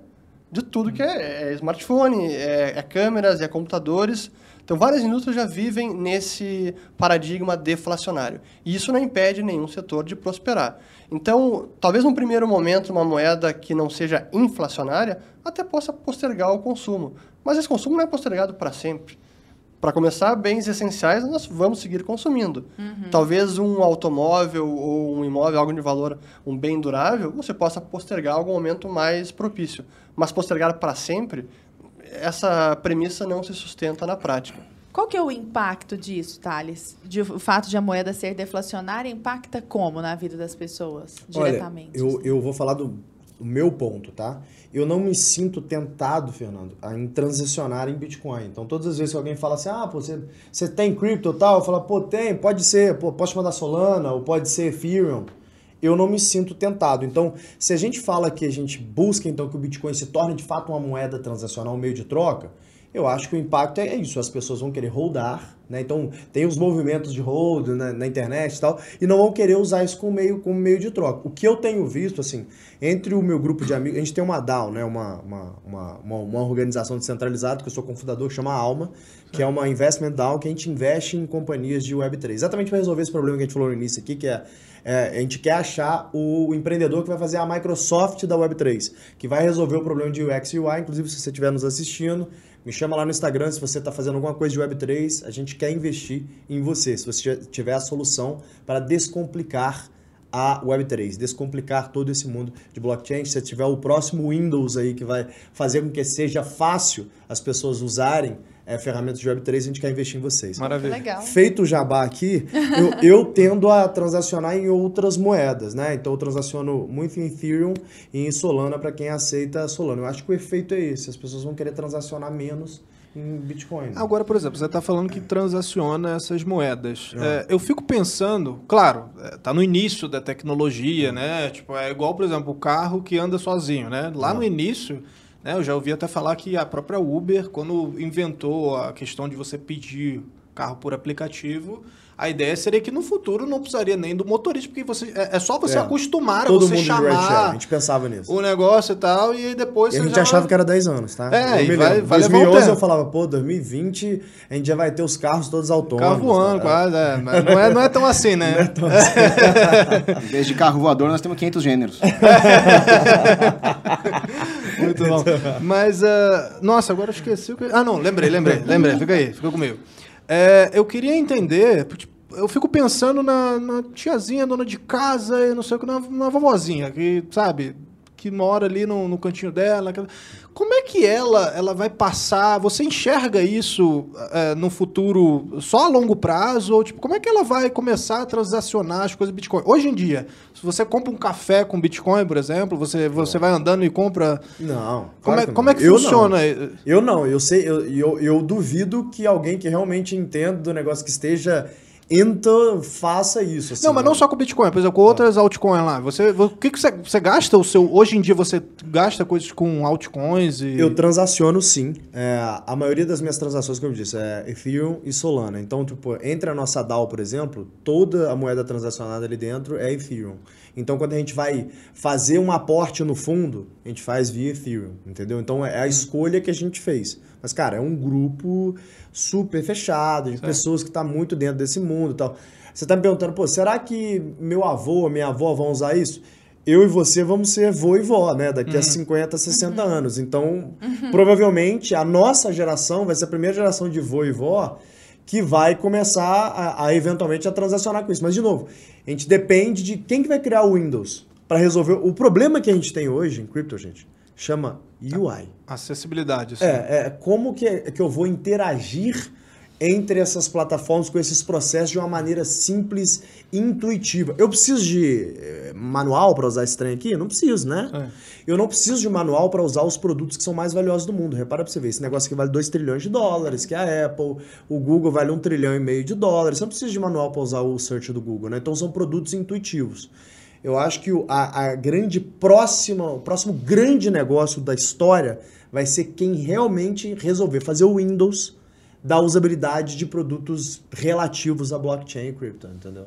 De tudo que é, é smartphone, é, é câmeras, é computadores. Então, várias indústrias já vivem nesse paradigma deflacionário. E isso não impede nenhum setor de prosperar. Então, talvez num primeiro momento, uma moeda que não seja inflacionária até possa postergar o consumo. Mas esse consumo não é postergado para sempre. Para começar, bens essenciais nós vamos seguir consumindo. Talvez um automóvel ou um imóvel, algo de valor, um bem durável, você possa postergar algum momento mais propício. Mas postergar para sempre, essa premissa não se sustenta na prática. Qual que é o impacto disso, Thales? De, o fato de a moeda ser deflacionária impacta como na vida das pessoas, diretamente? Olha, eu, eu vou falar do, do meu ponto, tá? Eu não me sinto tentado, Fernando, a em transicionar em Bitcoin. Então, todas as vezes que alguém fala assim, ah, pô, você, você tem cripto e tal, eu falo, pô, tem, pode ser, pô, posso mandar Solana, ou pode ser Ethereum. Eu não me sinto tentado. Então, se a gente fala que a gente busca, então, que o Bitcoin se torne de fato uma moeda transacional, um meio de troca, eu acho que o impacto é isso, as pessoas vão querer holdar, né? Então tem os movimentos de hold na, na internet e tal, e não vão querer usar isso como meio, como meio de troca. O que eu tenho visto, assim, entre o meu grupo de amigos, a gente tem uma DAO, né? Uma, uma, uma, uma, organização descentralizada, que eu sou cofundador, que chama Alma, que é uma investment DAO que a gente investe em companhias de Web3. Exatamente para resolver esse problema que a gente falou no início aqui, que é é, a gente quer achar o empreendedor que vai fazer a Microsoft da Web3, que vai resolver o problema de UX e UI. Inclusive, se você estiver nos assistindo, me chama lá no Instagram se você está fazendo alguma coisa de Web3. A gente quer investir em você, se você tiver a solução para descomplicar a Web3, descomplicar todo esse mundo de blockchain. Se tiver o próximo Windows aí que vai fazer com que seja fácil as pessoas usarem é, ferramentas de Web3, a gente quer investir em vocês. Maravilha. Legal. Feito o jabá aqui, eu, [laughs] eu tendo a transacionar em outras moedas, né? Então eu transaciono muito em Ethereum e em Solana para quem aceita Solana. Eu acho que o efeito é esse, as pessoas vão querer transacionar menos em Bitcoin. né? Agora, por exemplo, você está falando que transaciona essas moedas. Ah. É, eu fico pensando, claro, está no início da tecnologia, né? Tipo, é igual, por exemplo, o carro que anda sozinho, né? Lá no início, né, eu já ouvi até falar que a própria Uber, quando inventou a questão de você pedir carro por aplicativo, a ideia seria que no futuro não precisaria nem do motorista, porque você é, é só você É. acostumar Todo a você rideshare, a chamar gente pensava nisso. o negócio e tal, e aí depois E a gente já... achava que era 10 anos, tá? É, Eu e vai- vai levar um 2011 eu falava, pô, 2020 a gente já vai ter os carros todos autônomos. Carro voando, tá? quase, é. Mas não, é, não é tão assim, né? [laughs] [laughs] Em vez de carro voador, nós temos 500 gêneros. [laughs] Muito bom. [laughs] Mas, ah, nossa, agora eu esqueci o que. Ah, não, lembrei, lembrei, lembrei. Fica aí, fica comigo. É, eu queria entender. tipo, Eu fico pensando na, na tiazinha, dona de casa, e não sei o que, na, na vovozinha, que, sabe, que mora ali no, no cantinho dela. aquela- Como é que ela, ela vai passar? Você enxerga isso é, no futuro só a longo prazo? Ou, tipo, como é que ela vai começar a transacionar as coisas Bitcoin? Hoje em dia, se você compra um café com Bitcoin, por exemplo, você, você vai andando e compra. Não. Como claro é, que como é que Eu funciona? não. Eu não, eu sei, eu, eu, eu duvido que alguém que realmente entenda do negócio que esteja então faça isso. assim, Não, mas não só com Bitcoin, por exemplo, com outras altcoins lá. Você, o que, que você, você gasta o seu. Hoje em dia você gasta coisas com altcoins e. Eu transaciono sim. É, a maioria das minhas transações, como eu disse, é Ethereum e Solana. Então, tipo, entre a nossa DAO, por exemplo, toda a moeda transacionada ali dentro é Ethereum. Então, quando a gente vai fazer um aporte no fundo, a gente faz via Ethereum, entendeu? Então, é a escolha que a gente fez. Mas, cara, é um grupo super fechado, de pessoas que estão muito dentro desse mundo e tal. Você tá me perguntando, pô, será que meu avô, minha avó vão usar isso? Eu e você vamos ser vô e vó, né? Daqui a 50, 60 anos. Então, provavelmente, a nossa geração vai ser a primeira geração de vô e vó que vai começar a, a, eventualmente a transacionar com isso. Mas, de novo, a gente depende de quem que vai criar o Windows para resolver. O problema que a gente tem hoje em cripto, gente, chama UI. Acessibilidade. assim. É, é como que, que eu vou interagir entre essas plataformas com esses processos de uma maneira simples e intuitiva. Eu preciso de eh, manual para usar esse trem aqui? Não preciso, né? É. Eu não preciso de manual para usar os produtos que são mais valiosos do mundo. Repara para você ver, esse negócio aqui vale 2 trilhões de dólares, que é a Apple, o Google vale 1 trilhão e meio de dólares. Você não precisa de manual para usar o search do Google, né? Então são produtos intuitivos. Eu acho que o- a, a grande próxima, o próximo grande negócio da história vai ser quem realmente resolver fazer o Windows da usabilidade de produtos relativos a blockchain e cripto, entendeu?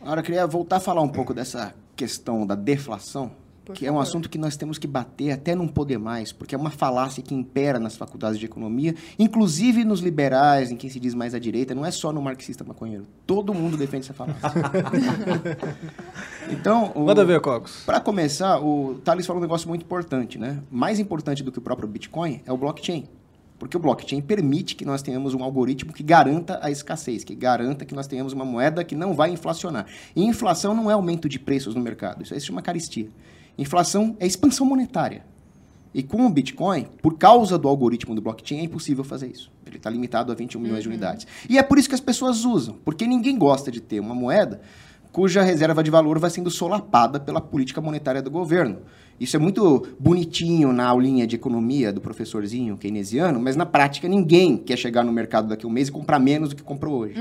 Agora, eu queria voltar a falar um pouco dessa questão da deflação, que é um assunto que nós temos que bater até não poder mais, porque é uma falácia que impera nas faculdades de economia, inclusive nos liberais, em quem se diz mais à direita, não é só no marxista maconheiro. Todo mundo defende essa falácia. [laughs] então, o- Manda ver, Cogos. para começar, o Thales falou um negócio muito importante, né? Mais importante do que o próprio Bitcoin é o blockchain. Porque o blockchain permite que nós tenhamos um algoritmo que garanta a escassez, que garanta que nós tenhamos uma moeda que não vai inflacionar. E inflação não é aumento de preços no mercado, isso aí se chama caristia. Inflação é expansão monetária. E com o Bitcoin, por causa do algoritmo do blockchain, é impossível fazer isso. Ele está limitado a 21 milhões de unidades. E é por isso que as pessoas usam, porque ninguém gosta de ter uma moeda cuja reserva de valor vai sendo solapada pela política monetária do governo. Isso é muito bonitinho na aulinha de economia do professorzinho keynesiano, mas na prática ninguém quer chegar no mercado daqui a um mês e comprar menos do que comprou hoje.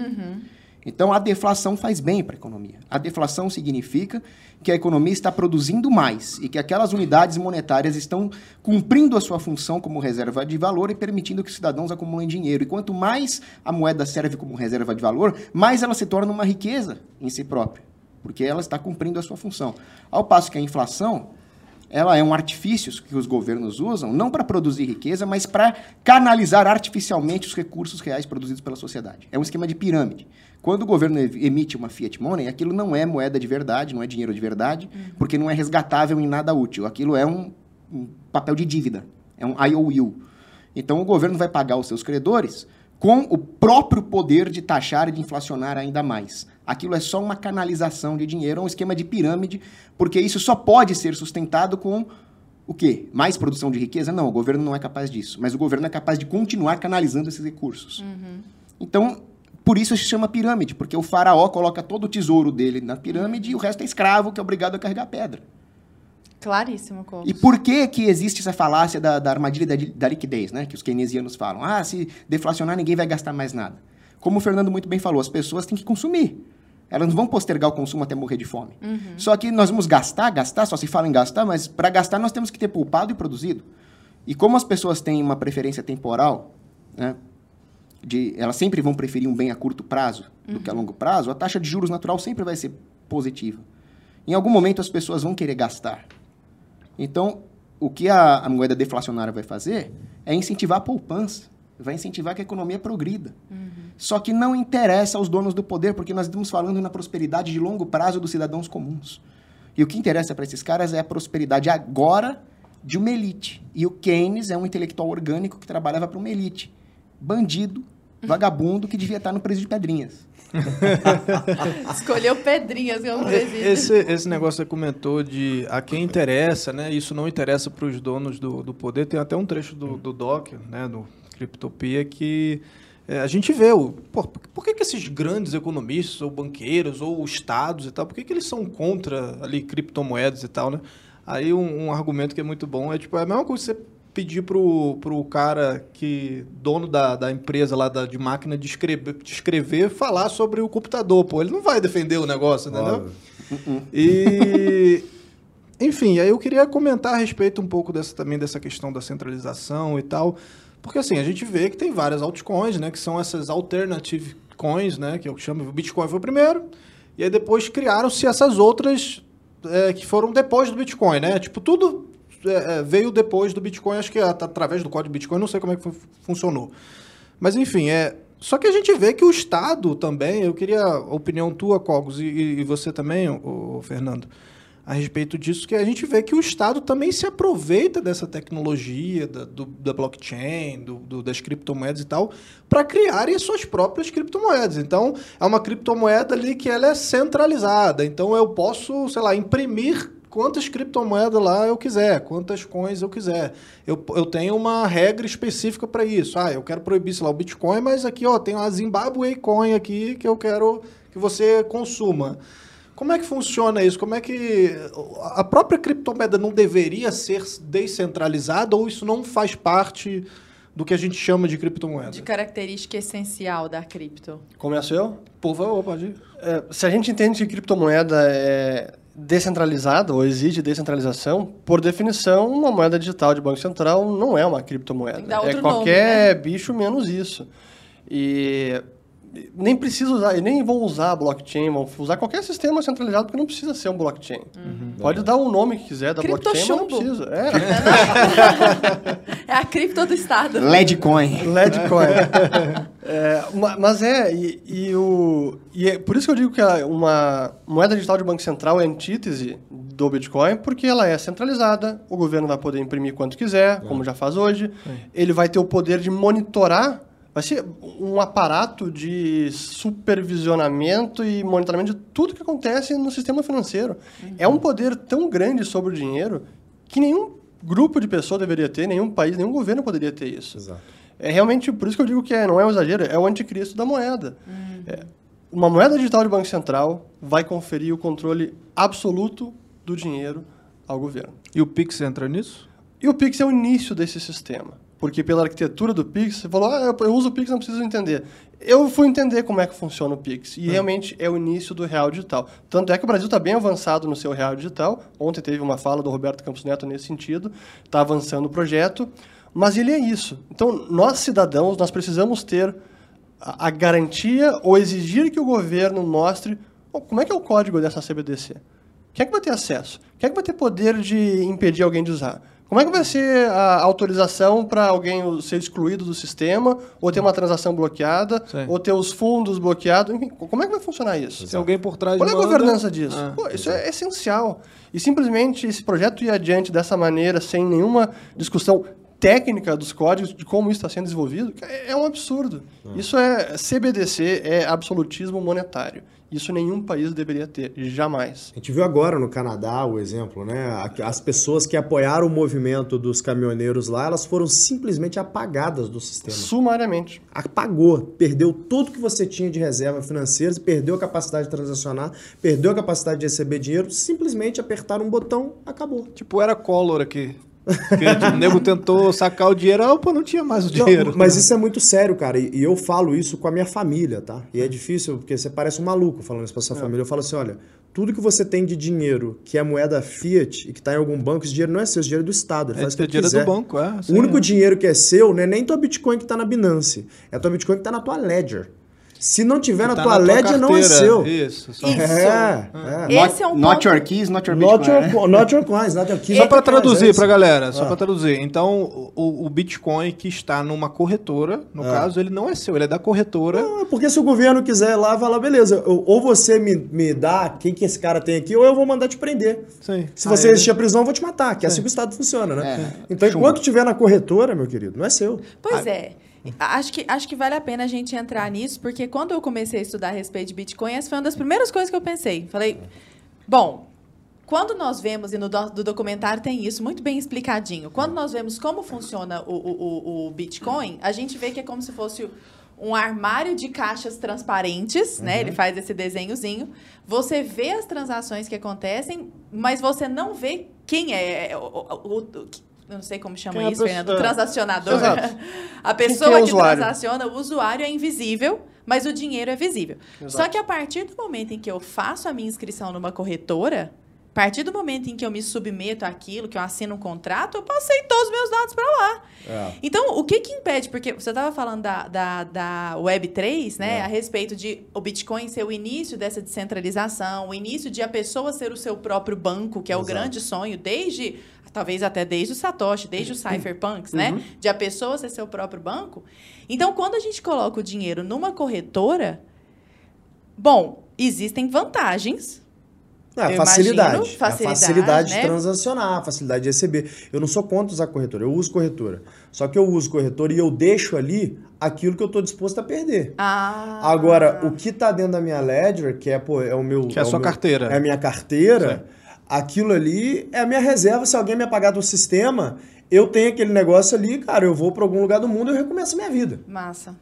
Então a deflação faz bem para a economia. A deflação significa que a economia está produzindo mais e que aquelas unidades monetárias estão cumprindo a sua função como reserva de valor e permitindo que os cidadãos acumulem dinheiro. E quanto mais a moeda serve como reserva de valor, mais ela se torna uma riqueza em si própria, porque ela está cumprindo a sua função. Ao passo que a inflação ela é um artifício que os governos usam, não para produzir riqueza, mas para canalizar artificialmente os recursos reais produzidos pela sociedade. É um esquema de pirâmide. Quando o governo emite uma fiat money, aquilo não é moeda de verdade, não é dinheiro de verdade, porque não é resgatável em nada útil. Aquilo é um, um papel de dívida, é um IOU. Então o governo vai pagar os seus credores com o próprio poder de taxar e de inflacionar ainda mais. Aquilo é só uma canalização de dinheiro, é um esquema de pirâmide, porque isso só pode ser sustentado com o quê? Mais produção de riqueza? Não, o governo não é capaz disso. Mas o governo é capaz de continuar canalizando esses recursos. Então, por isso se chama pirâmide, porque o faraó coloca todo o tesouro dele na pirâmide e o resto é escravo que é obrigado a carregar pedra. Claríssimo, Cogos. E por que que existe essa falácia da, da armadilha da, da liquidez, né? Que os keynesianos falam. Ah, se deflacionar ninguém vai gastar mais nada. Como o Fernando muito bem falou, as pessoas têm que consumir. Elas não vão postergar o consumo até morrer de fome. Só que nós vamos gastar, gastar, só se fala em gastar, mas para gastar nós temos que ter poupado e produzido. E como as pessoas têm uma preferência temporal, né? De, elas sempre vão preferir um bem a curto prazo do que a longo prazo, a taxa de juros natural sempre vai ser positiva. Em algum momento as pessoas vão querer gastar. Então, o que a, a moeda deflacionária vai fazer é incentivar a poupança, vai incentivar que a economia progrida. Só que não interessa aos donos do poder, porque nós estamos falando na prosperidade de longo prazo dos cidadãos comuns. E o que interessa para esses caras é a prosperidade agora de uma elite. E o Keynes é um intelectual orgânico que trabalhava para uma elite. Bandido, vagabundo, que devia estar no presídio de Pedrinhas. [laughs] Escolheu Pedrinhas como presídio. Esse, esse negócio que você comentou de a quem interessa, né? Isso não interessa para os donos do, do poder. Tem até um trecho do, do Doc, né? Do Criptopia, que é, a gente vê o. Pô, por que, que esses grandes economistas, ou banqueiros, ou estados e tal, por que, que eles são contra ali criptomoedas e tal, né? Aí um, um argumento que é muito bom é tipo, é a mesma coisa que você pedir pro, pro cara que, dono da, da empresa lá da, de máquina de escrever, de escrever, falar sobre o computador, pô. Ele não vai defender o negócio, entendeu? E. Enfim, aí eu queria comentar a respeito um pouco dessa, também dessa questão da centralização e tal. Porque assim, a gente vê que tem várias altcoins, né? Que são essas alternative coins, né? Que o que chama. O Bitcoin foi o primeiro. E aí depois criaram-se essas outras é, que foram depois do Bitcoin, né? Tipo, tudo é, é, veio depois do Bitcoin, acho que at- através do código Bitcoin, não sei como é que fu- funcionou. Mas enfim, é. Só que a gente vê que o Estado também, eu queria a opinião tua, Cogos, e, e você também, o, Fernando, a respeito disso, que a gente vê que o Estado também se aproveita dessa tecnologia, da, do- da blockchain, do, do- das criptomoedas e tal, para criarem as suas próprias criptomoedas. Então, é uma criptomoeda ali que ela é centralizada. Então, eu posso, sei lá, imprimir quantas criptomoedas lá eu quiser, quantas coins eu quiser. Eu, eu tenho uma regra específica para isso. Ah, eu quero proibir, sei lá, o Bitcoin, mas aqui, ó, tem uma Zimbabwe Coin aqui que eu quero que você consuma. Como é que funciona isso? Como é que a própria criptomoeda não deveria ser descentralizada ou isso não faz parte do que a gente chama de criptomoeda? De característica essencial da cripto. Começo eu? Por favor, pode ir. É, se a gente entende que criptomoeda é descentralizada ou exige descentralização, por definição, uma moeda digital de Banco Central não é uma criptomoeda. É outro nome, qualquer bicho menos isso. E nem precisa usar, e nem vão usar blockchain, vão usar qualquer sistema centralizado, porque não precisa ser um blockchain. Pode dar o nome que quiser da blockchain, mas não precisa. É, [laughs] É a cripto do Estado. Ledcoin. Ledcoin. [laughs] É, ma- mas é, e, e o, e é por isso que eu digo que uma moeda digital de Banco Central é antítese do Bitcoin, porque ela é centralizada, o governo vai poder imprimir quanto quiser, como já faz hoje, ele vai ter o poder de monitorar, vai ser um aparato de supervisionamento e monitoramento de tudo que acontece no sistema financeiro. É um poder tão grande sobre o dinheiro que nenhum grupo de pessoas deveria ter, nenhum país, nenhum governo poderia ter isso. Exato. É realmente por isso que eu digo que é, não é um exagero, é o anticristo da moeda. É, uma moeda digital de Banco Central vai conferir o controle absoluto do dinheiro ao governo. E o Pix entra nisso? E o Pix é o início desse sistema. Porque pela arquitetura do Pix, você falou, ah, eu- eu uso o Pix, não preciso entender. Eu fui entender como é que funciona o Pix. E realmente é o início do real digital. Tanto é que o Brasil está bem avançado no seu real digital. Ontem teve uma fala do Roberto Campos Neto nesse sentido. Está avançando o projeto. Mas ele é isso. Então, nós cidadãos, nós precisamos ter a, a garantia ou exigir que o governo mostre "Bom, como é que é o código dessa CBDC. Quem é que vai ter acesso? Quem é que vai ter poder de impedir alguém de usar? Como é que vai ser a autorização para alguém ser excluído do sistema, ou ter uma transação bloqueada, Sim. ou ter os fundos bloqueados? Enfim, como é que vai funcionar isso? Tem alguém por trás Qual é a governança disso? Ah. Pô, isso é essencial. E simplesmente esse projeto ir adiante dessa maneira, sem nenhuma discussão técnica dos códigos, de como isso está sendo desenvolvido, é é um absurdo. Isso é CBDC, é absolutismo monetário. Isso nenhum país deveria ter, jamais. A gente viu agora no Canadá o exemplo, né? As pessoas que apoiaram o movimento dos caminhoneiros lá, elas foram simplesmente apagadas do sistema. Sumariamente. Apagou, perdeu tudo que você tinha de reserva financeira, perdeu a capacidade de transacionar, perdeu a capacidade de receber dinheiro, simplesmente apertaram um botão, acabou. Tipo, era Collor aqui. O nego tentou sacar o dinheiro, ah, opa, não tinha mais o dinheiro. Não, mas isso é muito sério, cara. E, eu falo isso com a minha família, tá? E é difícil, porque você parece um maluco falando isso pra sua família. Eu falo assim: olha, tudo que você tem de dinheiro que é moeda fiat e que tá em algum banco, esse dinheiro não é seu, esse dinheiro é do Estado. Ele É faz o que dinheiro quiser. do banco, é. O sim, único é. dinheiro que é seu não é nem tua Bitcoin que tá na Binance. É tua Bitcoin que tá na tua Ledger. Se não tiver na Tá tua tua Ledger, não é carteira. seu. Isso, só. Isso. É, é. Esse é um not ponto... your keys, not your Not Bitcoin. your, co- not your coins, not your keys. Só not para é traduzir isso. para galera, só Ah. para traduzir. Então, o, o Bitcoin que está numa corretora, no caso, ele não é seu, ele é da corretora. Ah, Porque se o governo quiser ir lá, vai lá, beleza. eu- Ou você me, me dá quem que esse cara tem aqui, ou eu vou mandar te prender. Sim. Se você ele- existir a prisão, eu vou te matar, que é assim que o Estado funciona, né? É. Então, enquanto tiver na corretora, meu querido, não é seu. Pois é. Acho que, acho que vale a pena a gente entrar nisso, porque quando eu comecei a estudar a respeito de Bitcoin, essa foi uma das primeiras coisas que eu pensei. Falei, bom, quando nós vemos, e no do, do documentário tem isso muito bem explicadinho, quando nós vemos como funciona o, o, o- Bitcoin, a gente vê que é como se fosse um armário de caixas transparentes, né? Ele faz esse desenhozinho. Você vê as transações que acontecem, mas você não vê quem é o, o- o- eu não sei como chama é isso, Fernando. Transacionador. Exato. [laughs] A pessoa que é que transaciona, o usuário é invisível, mas o dinheiro é visível. Só que a partir do momento em que eu faço a minha inscrição numa corretora, a partir do momento em que eu me submeto àquilo, que eu assino um contrato, eu passei todos os meus dados para lá. Então, o que que impede? Porque você estava falando da, da, da Web3, né? A respeito de o Bitcoin ser o início dessa descentralização, o início de a pessoa ser o seu próprio banco, que é o grande sonho, desde, talvez até desde o Satoshi, desde os cypherpunks, né? De a pessoa ser seu próprio banco. Então, quando a gente coloca o dinheiro numa corretora, bom, existem vantagens, É, a facilidade. imagino, É a facilidade, facilidade né? de transacionar, a facilidade de receber. Eu não sou contra usar corretora, eu uso corretora. Só que eu uso corretora e eu deixo ali aquilo que eu estou disposto a perder. Ah. Agora, o que está dentro da minha ledger, que é, pô, é o meu... Que é a o sua meu- carteira. É a minha carteira. Aquilo ali é a minha reserva. Se alguém me apagar do sistema, eu tenho aquele negócio ali, cara, eu vou para algum lugar do mundo e eu recomeço a minha vida. Massa.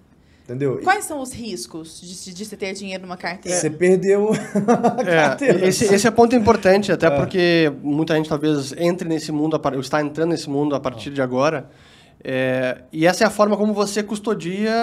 Entendeu? Quais são os riscos de, se- de se ter dinheiro numa carteira? Você perdeu [laughs] a carteira. É, esse, esse é ponto importante, até porque muita gente talvez entre nesse mundo, está entrando nesse mundo a partir de agora. É, e essa é a forma como você custodia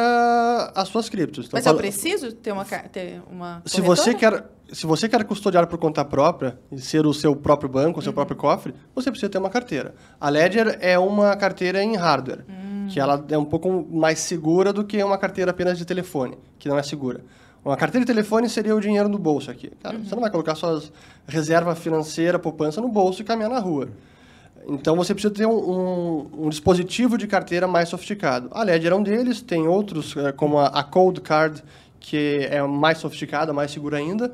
as suas criptos. Então, Mas eu preciso ter uma, ter uma se você quer se você quer custodiar por conta própria e ser o seu próprio banco, o Uhum. seu próprio cofre, você precisa ter uma carteira. A Ledger é uma carteira em hardware, Hum. que ela é um pouco mais segura do que uma carteira apenas de telefone, que não é segura. Uma carteira de telefone seria o dinheiro no bolso aqui. Cara, Uhum. você não vai colocar suas reserva financeira, poupança no bolso e caminhar na rua. Então você precisa ter um, um- um dispositivo de carteira mais sofisticado. A Ledger é um deles, tem outros, eh, como a, a Cold Card, que é mais sofisticada, mais segura ainda.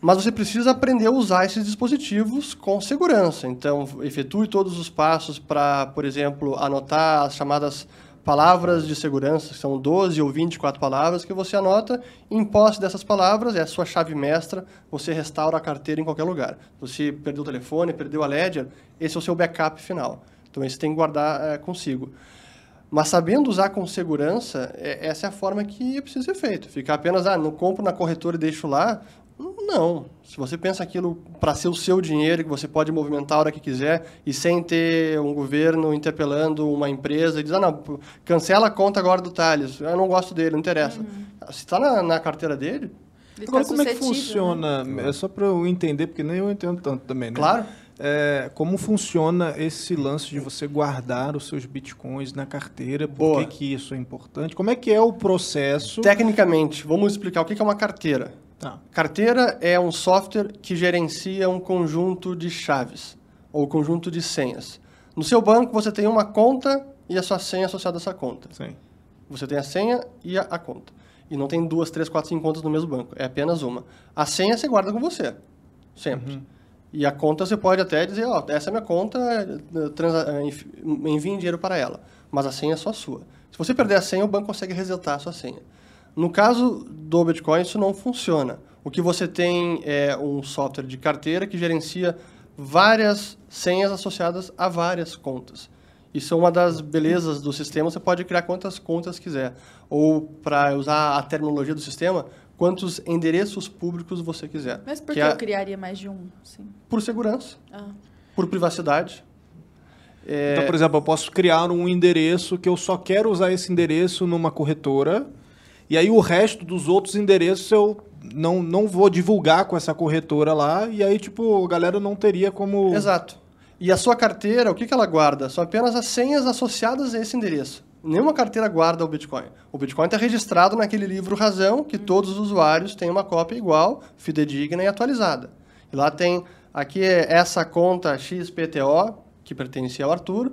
Mas você precisa aprender a usar esses dispositivos com segurança. Então, efetue todos os passos para, por exemplo, anotar as chamadas palavras de segurança, são 12 ou 24 palavras, que você anota. Em posse dessas palavras, é a sua chave mestra, você restaura a carteira em qualquer lugar. Você perdeu o telefone, perdeu a Ledger, esse é o seu backup final. Então, esse tem que guardar eh, consigo. Mas sabendo usar com segurança, é- essa é a forma que precisa ser feito. Ficar apenas, ah, não compro na corretora e deixo lá. Não. Se você pensa aquilo para ser o seu dinheiro, que você pode movimentar a hora que quiser, e sem ter um governo interpelando uma empresa e diz, ah, não, cancela a conta agora do Thales, eu não gosto dele, não interessa. Se está na, na carteira dele, Ele Agora, tá como é que né? funciona? É só para eu entender, porque nem eu entendo tanto também, né? Claro. É, como funciona esse lance de você guardar os seus bitcoins na carteira? Por Boa. que, que isso é importante? Como é que é o processo? tecnicamente, vamos explicar o que é uma carteira. Tá. Carteira é um software que gerencia um conjunto de chaves ou conjunto de senhas. No seu banco, você tem uma conta e a sua senha associada a essa conta. Sim. Você tem a senha e a, a conta. E não tem duas, três, quatro, cinco contas no mesmo banco. É apenas uma. A senha você guarda com você. Sempre. E a conta você pode até dizer, ó, essa é minha conta, eh, eh, envie dinheiro para ela. Mas a senha é só sua. Se você perder a senha, o banco consegue resetar a sua senha. No caso do Bitcoin, isso não funciona. O que você tem é um software de carteira que gerencia várias senhas associadas a várias contas. Isso é uma das belezas do sistema. Você pode criar quantas contas quiser. Ou, para usar a terminologia do sistema, quantos endereços públicos você quiser. Mas por Que que é eu criaria mais de um? Sim. Por segurança, Ah. por privacidade. É, Então, por exemplo, eu posso criar um endereço que eu só quero usar esse endereço numa corretora, e aí o resto dos outros endereços eu não, não vou divulgar com essa corretora lá, e aí, tipo, a galera não teria como. Exato. E a sua carteira, o que, que ela guarda? São apenas as senhas associadas a esse endereço. Nenhuma carteira guarda o Bitcoin. O Bitcoin está registrado naquele livro Razão, que todos os usuários têm uma cópia igual, fidedigna e atualizada. E lá tem, aqui é essa conta XPTO, que pertencia ao Arthur,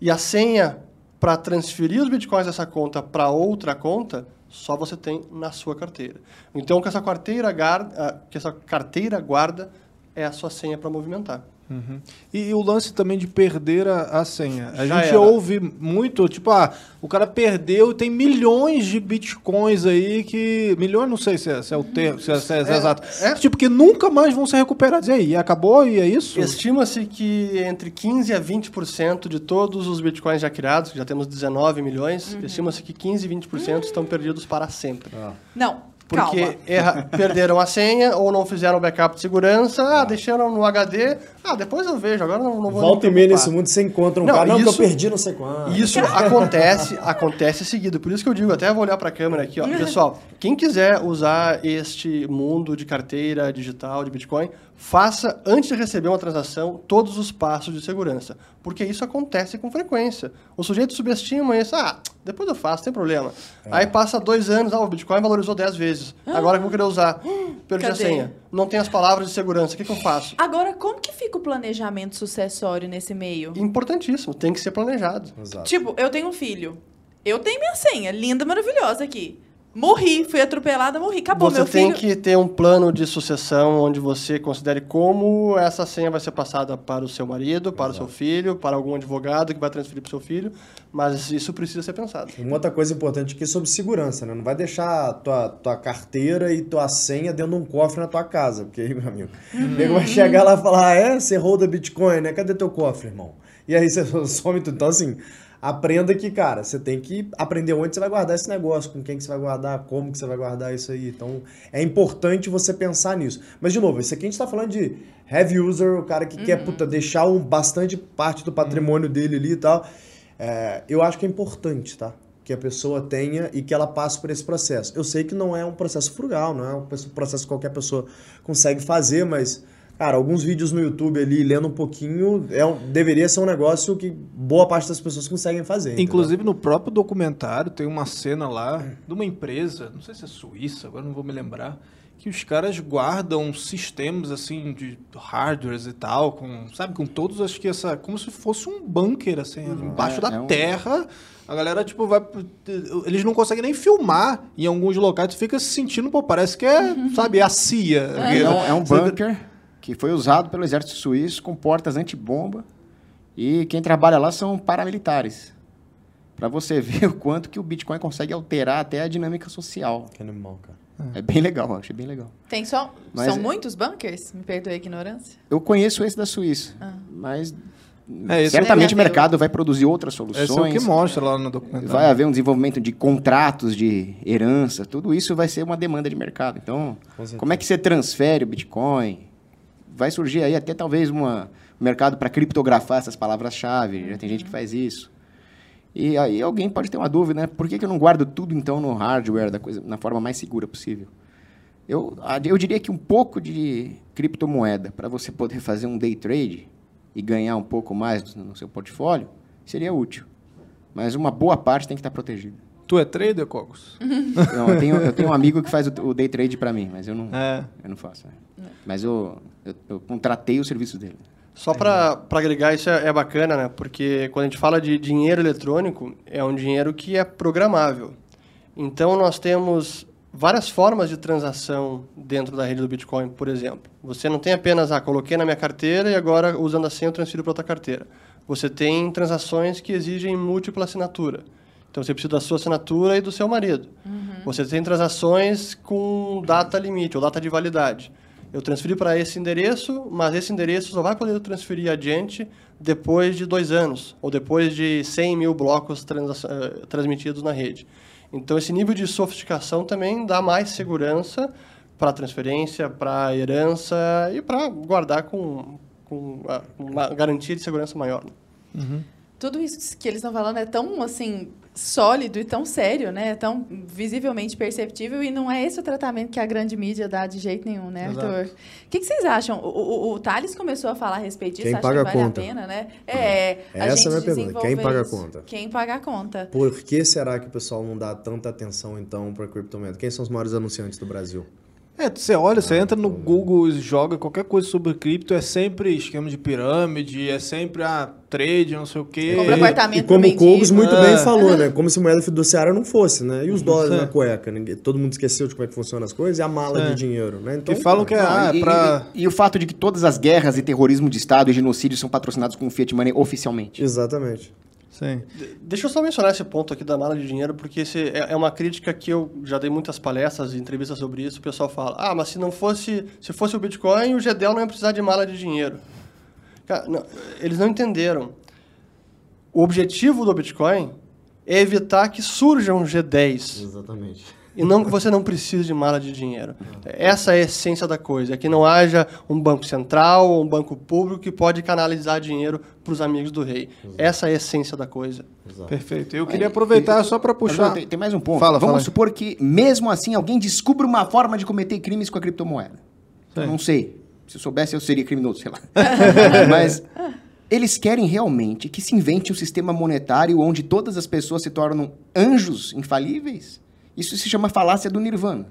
e a senha para transferir os Bitcoins dessa conta para outra conta, só você tem na sua carteira. Então, o que essa carteira, guarda, que essa carteira guarda é a sua senha para movimentar. Uhum. E, e o lance também de perder a, a senha. A Já gente era. ouve muito, tipo, ah, o cara perdeu, tem milhões de bitcoins aí que. Milhões, não sei se é, se é o termo, se é, se é exato. é. Tipo, que nunca mais vão ser recuperados. E aí, acabou e é isso? Estima-se que entre 15% a 20% de todos os bitcoins já criados, que já temos 19 milhões, estima-se que 15% e 20% estão perdidos para sempre. Não, Porque erra- perderam a senha ou não fizeram backup de segurança, ah, deixaram no HD, ah, depois eu vejo, agora não, não vou Volta e me meia nesse mundo você encontra um Não, cara. Não, que isso- eu perdi não sei quanto. Isso [laughs] acontece, acontece seguido. Por isso que eu digo, até vou olhar para a câmera aqui, ó. Pessoal, quem quiser usar este mundo de carteira digital de Bitcoin, faça antes de receber uma transação todos os passos de segurança, porque isso acontece com frequência. O sujeito subestima isso, ah, depois eu faço, sem problema. Aí passa dois anos, ah, o Bitcoin valorizou 10 vezes. Agora que eu vou querer usar, perdi a Cadê? senha. Não tem as palavras de segurança, o que, que eu faço? Agora, como que fica o planejamento sucessório nesse meio? Importantíssimo, tem que ser planejado. Exato. Tipo, eu tenho um filho. Eu tenho minha senha, linda, maravilhosa aqui. Morri, fui atropelada, morri. Acabou, você meu tem filho. que ter um plano de sucessão onde você considere como essa senha vai ser passada para o seu marido, para o seu filho, para algum advogado que vai transferir para o seu filho, mas isso precisa ser pensado. Uma outra coisa importante aqui é sobre segurança, né? Não vai deixar tua, tua carteira e tua senha dentro de um cofre na tua casa, porque aí, meu amigo, o nego vai chegar lá e falar, ah, é, você roda Bitcoin, né? Cadê teu cofre, irmão? E aí você [laughs] some tudo. Então, assim, aprenda que, cara, você tem que aprender onde você vai guardar esse negócio, com quem que você vai guardar, como que você vai guardar isso aí. Então, é importante você pensar nisso. Mas, de novo, isso aqui a gente tá falando de heavy user, o cara que quer, puta, deixar um, bastante parte do patrimônio dele ali e tal. É, eu acho que é importante, tá? Que a pessoa tenha e que ela passe por esse processo. Eu sei que não é um processo frugal, não é um processo que qualquer pessoa consegue fazer, mas, cara, alguns vídeos no YouTube ali, lendo um pouquinho, é um- deveria ser um negócio que boa parte das pessoas conseguem fazer. entendeu? Inclusive, no próprio documentário, tem uma cena lá de uma empresa, não sei se é suíça, agora não vou me lembrar, que os caras guardam sistemas, assim, de hardwares e tal, com, sabe, com todos, acho que essa, como se fosse um bunker, assim, embaixo É, da é um- terra. A galera, tipo, vai. Eles não conseguem nem filmar em alguns locais. Tu fica se sentindo, pô, parece que é, sabe, é a CIA. É, um- é um bunker que foi usado pelo exército suíço com portas antibomba e quem trabalha lá são paramilitares. Para você [laughs] ver o quanto que o Bitcoin consegue alterar até a dinâmica social. Que animal, cara. É bem legal, achei bem legal. Tem só. Mas São é- muitos bunkers? Me perdoe a ignorância. Eu conheço esse da Suíça, mas É, esse é o certamente mercado vai produzir outras soluções. Esse é o que mostra lá no documentário. Vai haver um desenvolvimento de contratos de herança, tudo isso vai ser uma demanda de mercado. Então, certeza. como é que você transfere o Bitcoin? Vai surgir aí até talvez uma, um mercado para criptografar essas palavras-chave, já tem gente que faz isso. E aí alguém pode ter uma dúvida, né? Por que, que eu não guardo tudo então no hardware, da coisa, na forma mais segura possível? Eu, eu diria que um pouco de criptomoeda para você poder fazer um day trade e ganhar um pouco mais no no seu portfólio seria útil. Mas uma boa parte tem que estar protegida. Tu é trader, Cogos? [laughs] Não, eu, tenho, eu tenho um amigo que faz o, o day trade para mim, mas eu não, É. eu não faço. né? Mas eu, eu, eu contratei o serviço dele. Só para agregar, isso é, é bacana, né? Porque quando a gente fala de dinheiro eletrônico, é um dinheiro que é programável. Então, nós temos várias formas de transação dentro da rede do Bitcoin, por exemplo. Você não tem apenas, ah, coloquei na minha carteira e agora, usando a senha, eu transfiro para outra carteira. Você tem transações que exigem múltipla assinatura. Então você precisa da sua assinatura e do seu marido. Você tem transações com data limite ou data de validade. Eu transferi para esse endereço, mas esse endereço só vai poder transferir adiante depois de dois anos ou depois de 100 mil blocos transa- eh, transmitidos na rede. Então esse nível de sofisticação também dá mais segurança para transferência, para herança e para guardar com, com uma garantia de segurança maior. né? Tudo isso que eles estão falando é tão, assim, sólido e tão sério, né? Tão visivelmente perceptível e não é esse o tratamento que a grande mídia dá de jeito nenhum, né, Exato. Arthur? O que, que vocês acham? O, o, o Thales começou a falar a respeito disso, Quem acho paga que a vale conta? a pena, né? É, a Essa é a minha pergunta. Quem paga a conta? Quem paga a conta? Por que será que o pessoal não dá tanta atenção, então, para criptomoeda? Quem são os maiores anunciantes do Brasil? É, você olha, você entra no Google e joga qualquer coisa sobre cripto, é sempre esquema de pirâmide, é sempre a trade, não sei o quê. Compra apartamento E como o Cogos muito É. bem falou, né? Como se moeda fiduciária não fosse, né? E os dólares Sim. na cueca? Ninguém- todo mundo esqueceu de como é que funcionam as coisas e a mala Sim. de dinheiro, né? Então, Que falam que é, Não, ah, e, pra... e- e o fato de que todas as guerras e terrorismo de Estado e genocídio são patrocinados com Fiat Money oficialmente. Exatamente. Sim. Deixa eu só mencionar esse ponto aqui da mala de dinheiro, porque esse é é uma crítica que eu já dei muitas palestras e entrevistas sobre isso. O pessoal fala: ah, mas se não fosse, se fosse o Bitcoin, o GEDEL não ia precisar de mala de dinheiro. Cara, não, eles não entenderam. O objetivo do Bitcoin é evitar que surjam G10 Exatamente. E não que você não precise de mala de dinheiro. Essa é a essência da coisa, é que não haja um banco central ou um banco público que pode canalizar dinheiro para os amigos do rei. Essa é a essência da coisa. Perfeito. Eu queria aproveitar só para puxar. não, tem, tem mais um ponto. Fala, Vamos fala aí. supor que, mesmo assim, alguém descubra uma forma de cometer crimes com a criptomoeda. Sim. Não sei. Se eu soubesse, eu seria criminoso, sei lá. [laughs] Mas eles querem realmente que se invente um sistema monetário onde todas as pessoas se tornam anjos infalíveis? Isso se chama falácia do nirvana.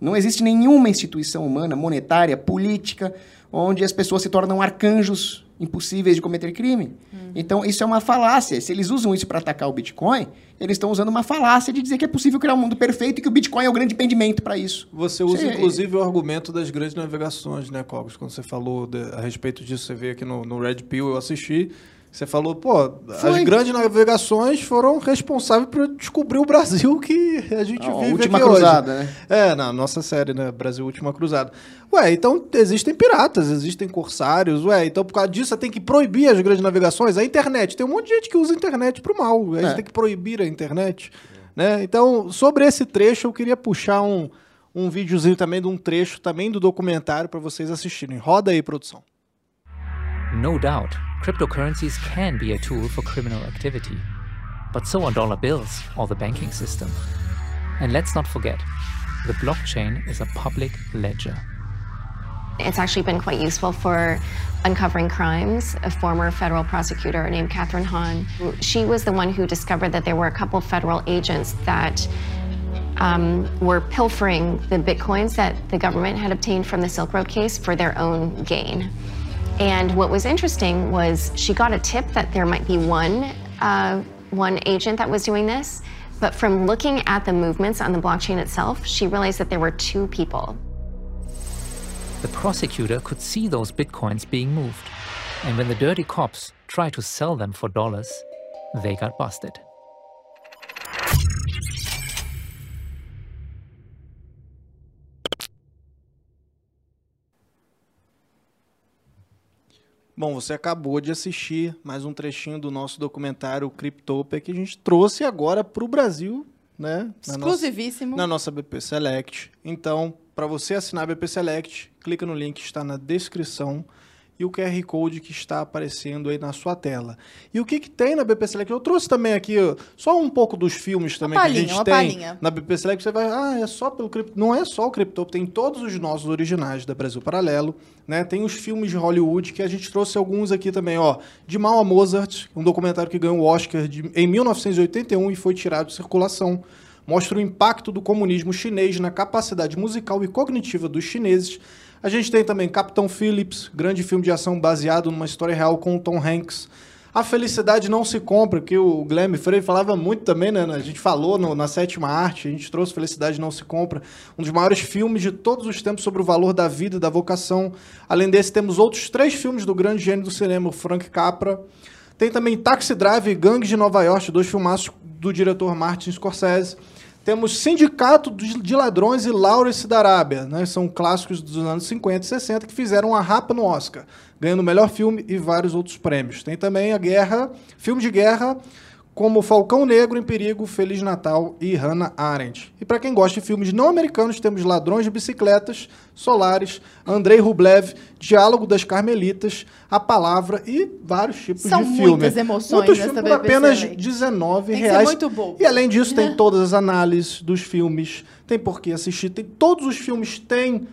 Não existe nenhuma instituição humana, monetária, política, onde as pessoas se tornam arcanjos impossíveis de cometer crime. Então, isso é uma falácia. Se eles usam isso para atacar o Bitcoin, eles estão usando uma falácia de dizer que é possível criar um mundo perfeito e que o Bitcoin é o grande impedimento para isso. Você usa, inclusive, o argumento das grandes navegações, né, Cogos? Quando você falou de- a respeito disso, você veio aqui no, no Red Pill, eu assisti. Você falou, pô, as Foi. grandes navegações foram responsáveis por descobrir o Brasil que a gente A vive última aqui cruzada, hoje. né? É, na nossa série, né? Brasil Última Cruzada. Ué, então existem piratas, existem corsários, ué, então por causa disso você tem que proibir as grandes navegações. A internet, tem um monte de gente que usa a internet pro mal. A gente É. tem que proibir a internet. Né? Então, sobre esse trecho, eu queria puxar um, um videozinho também de um trecho também do documentário para vocês assistirem. Roda aí, produção. No doubt, cryptocurrencies can be a tool for criminal activity. But so are dollar bills or the banking system. And let's not forget, the blockchain is a public ledger. It's actually been quite useful for uncovering crimes. A former federal prosecutor named Catherine Hahn, she was the one who discovered that there were a couple federal agents that um, were pilfering the bitcoins that the government had obtained from the Silk Road case for their own gain. And what was interesting was she got a tip that there might be one uh, one agent that was doing this, but from looking at the movements on the blockchain itself, she realized that there were two people. The prosecutor could see those bitcoins being moved. And when the dirty cops tried to sell them for dollars, they got busted. Bom, você acabou de assistir mais um trechinho do nosso documentário Cryptopia que a gente trouxe agora para o Brasil, né? Na nossa- Exclusivíssimo. na nossa BP Select. Então, para você assinar a BP Select, clica no link que está na descrição e o QR Code que está aparecendo aí na sua tela. E o que, que tem na BP Select? Eu trouxe também aqui ó, só um pouco dos filmes também Uma que a gente tem palhinha. na BP Select. Você vai, ah, é só pelo cripto. Não é só o Crypto, tem todos os nossos originais da Brasil Paralelo, né? Tem os filmes de Hollywood que a gente trouxe alguns aqui também, ó. De Mal a Mozart, um documentário que ganhou o Oscar de- em 1981 e foi tirado de circulação mostra o impacto do comunismo chinês na capacidade musical e cognitiva dos chineses. A gente tem também Capitão Phillips, grande filme de ação baseado numa história real com o Tom Hanks. A Felicidade Não Se Compra, que o Guilherme Freire falava muito também, né? A gente falou no- na sétima arte, a gente trouxe Felicidade Não Se Compra, um dos maiores filmes de todos os tempos sobre o valor da vida e da vocação. Além desse, temos outros três filmes do grande gênio do cinema, Frank Capra. Tem também Taxi Drive e Gangues de Nova York, dois filmaços do diretor Martin Scorsese. Temos Sindicato de Ladrões e Lawrence da Arábia, né? São clássicos dos anos 50 e 60 que fizeram a rapa no Oscar, ganhando o melhor filme e vários outros prêmios. Tem também a Guerra, filme de guerra como Falcão Negro em Perigo, Feliz Natal e Hannah Arendt. E para quem gosta de filmes não americanos, temos Ladrões de Bicicletas, Solares, Andrei Rublev, Diálogo das Carmelitas, A Palavra e vários tipos São de filme. muitas emoções Muitos nessa filmes por apenas Select. 19 Tem que ser reais. muito bobo. E além disso, tem todas as análises dos filmes, tem por que assistir, tem todos os filmes têm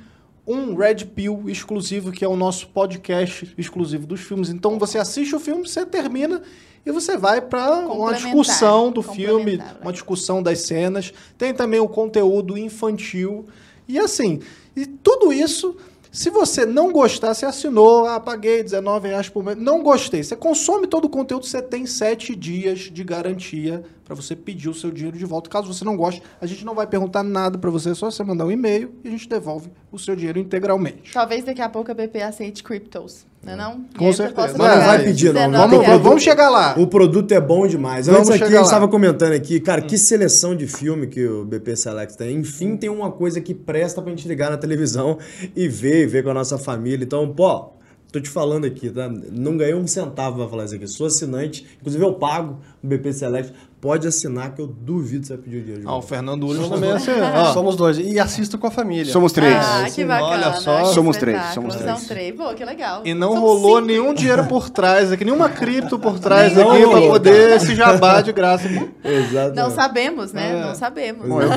um Red Pill exclusivo, que é o nosso podcast exclusivo dos filmes. Então você assiste o filme, você termina e você vai para uma discussão do filme, uma discussão das cenas. Tem também o conteúdo infantil. E assim, e tudo isso, se você não gostar, você assinou, ah, paguei R$19,00 por mês, não gostei. Você consome todo o conteúdo, você tem sete dias de garantia para você pedir o seu dinheiro de volta. Caso você não goste, a gente não vai perguntar nada para você, é só você mandar um e-mail e a gente devolve o seu dinheiro integralmente. Talvez daqui a pouco a BP aceite cryptos, não é não? E Com certeza. Não, Mas não vai pedir, não. 19 Vamos- vamos chegar lá. O produto é bom demais. Vamos Antes aqui, lá. estava comentando aqui, cara, que seleção de filme que o BP Select tem. Enfim, tem uma coisa que presta pra gente ligar na televisão e ver, e ver com a nossa família. Então, pô, tô te falando aqui, tá? Não ganhei um centavo pra falar isso aqui. Sou assinante, inclusive eu pago o BP Select. Pode assinar que eu duvido você vai pedir o dinheiro de Ah, o volta. Fernando Uros também é assim. ó. Somos dois. E assisto com a família. Somos três. Ah, que bacana. olha só. que Somos três, somos São três. três. Pô, que legal. E não São rolou cinco. nenhum dinheiro por trás aqui, nenhuma cripto por [laughs] trás Não aqui pra rolou, poder esse jabá de graça. [laughs] Exato. Não sabemos, né? É. Não sabemos. Bom, eu,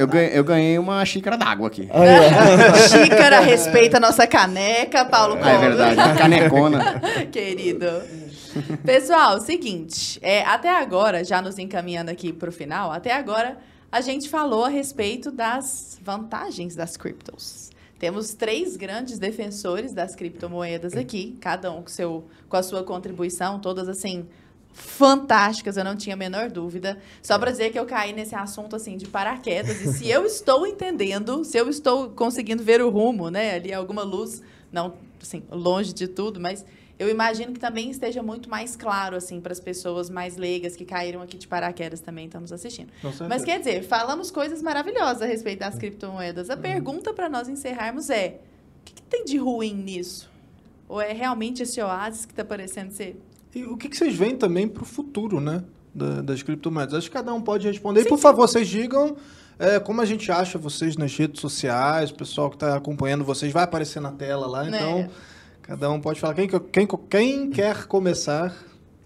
eu ganhei, eu ganhei uma xícara d'água aqui. [laughs] Xícara, respeita a nossa caneca, Paulo Ah, é verdade, canecona. Querido. [laughs] Pessoal, seguinte, é, até agora, já nos encaminhando aqui para o final, até agora a gente falou a respeito das vantagens das criptos. Temos três grandes defensores das criptomoedas aqui, cada um com, seu, com a sua contribuição, todas assim fantásticas, eu não tinha a menor dúvida. Só para dizer que eu caí nesse assunto assim de paraquedas e se eu estou entendendo, se eu estou conseguindo ver o rumo, né, ali alguma luz, não assim, longe de tudo, mas eu imagino que também esteja muito mais claro assim para as pessoas mais leigas que caíram aqui de paraquedas também estão nos assistindo. Mas quer dizer, falamos coisas maravilhosas a respeito das criptomoedas. Uhum. A pergunta para nós encerrarmos é: o que, que tem de ruim nisso? Ou é realmente esse oásis que está parecendo ser E o que, que vocês veem também para o futuro, né? da- das criptomoedas? Acho que cada um pode responder. e, por favor, vocês digam é, como a gente acha vocês nas redes sociais, o pessoal que está acompanhando vocês vai aparecer na tela lá. Né? Então, cada um pode falar. Quem, quem, quem quer começar?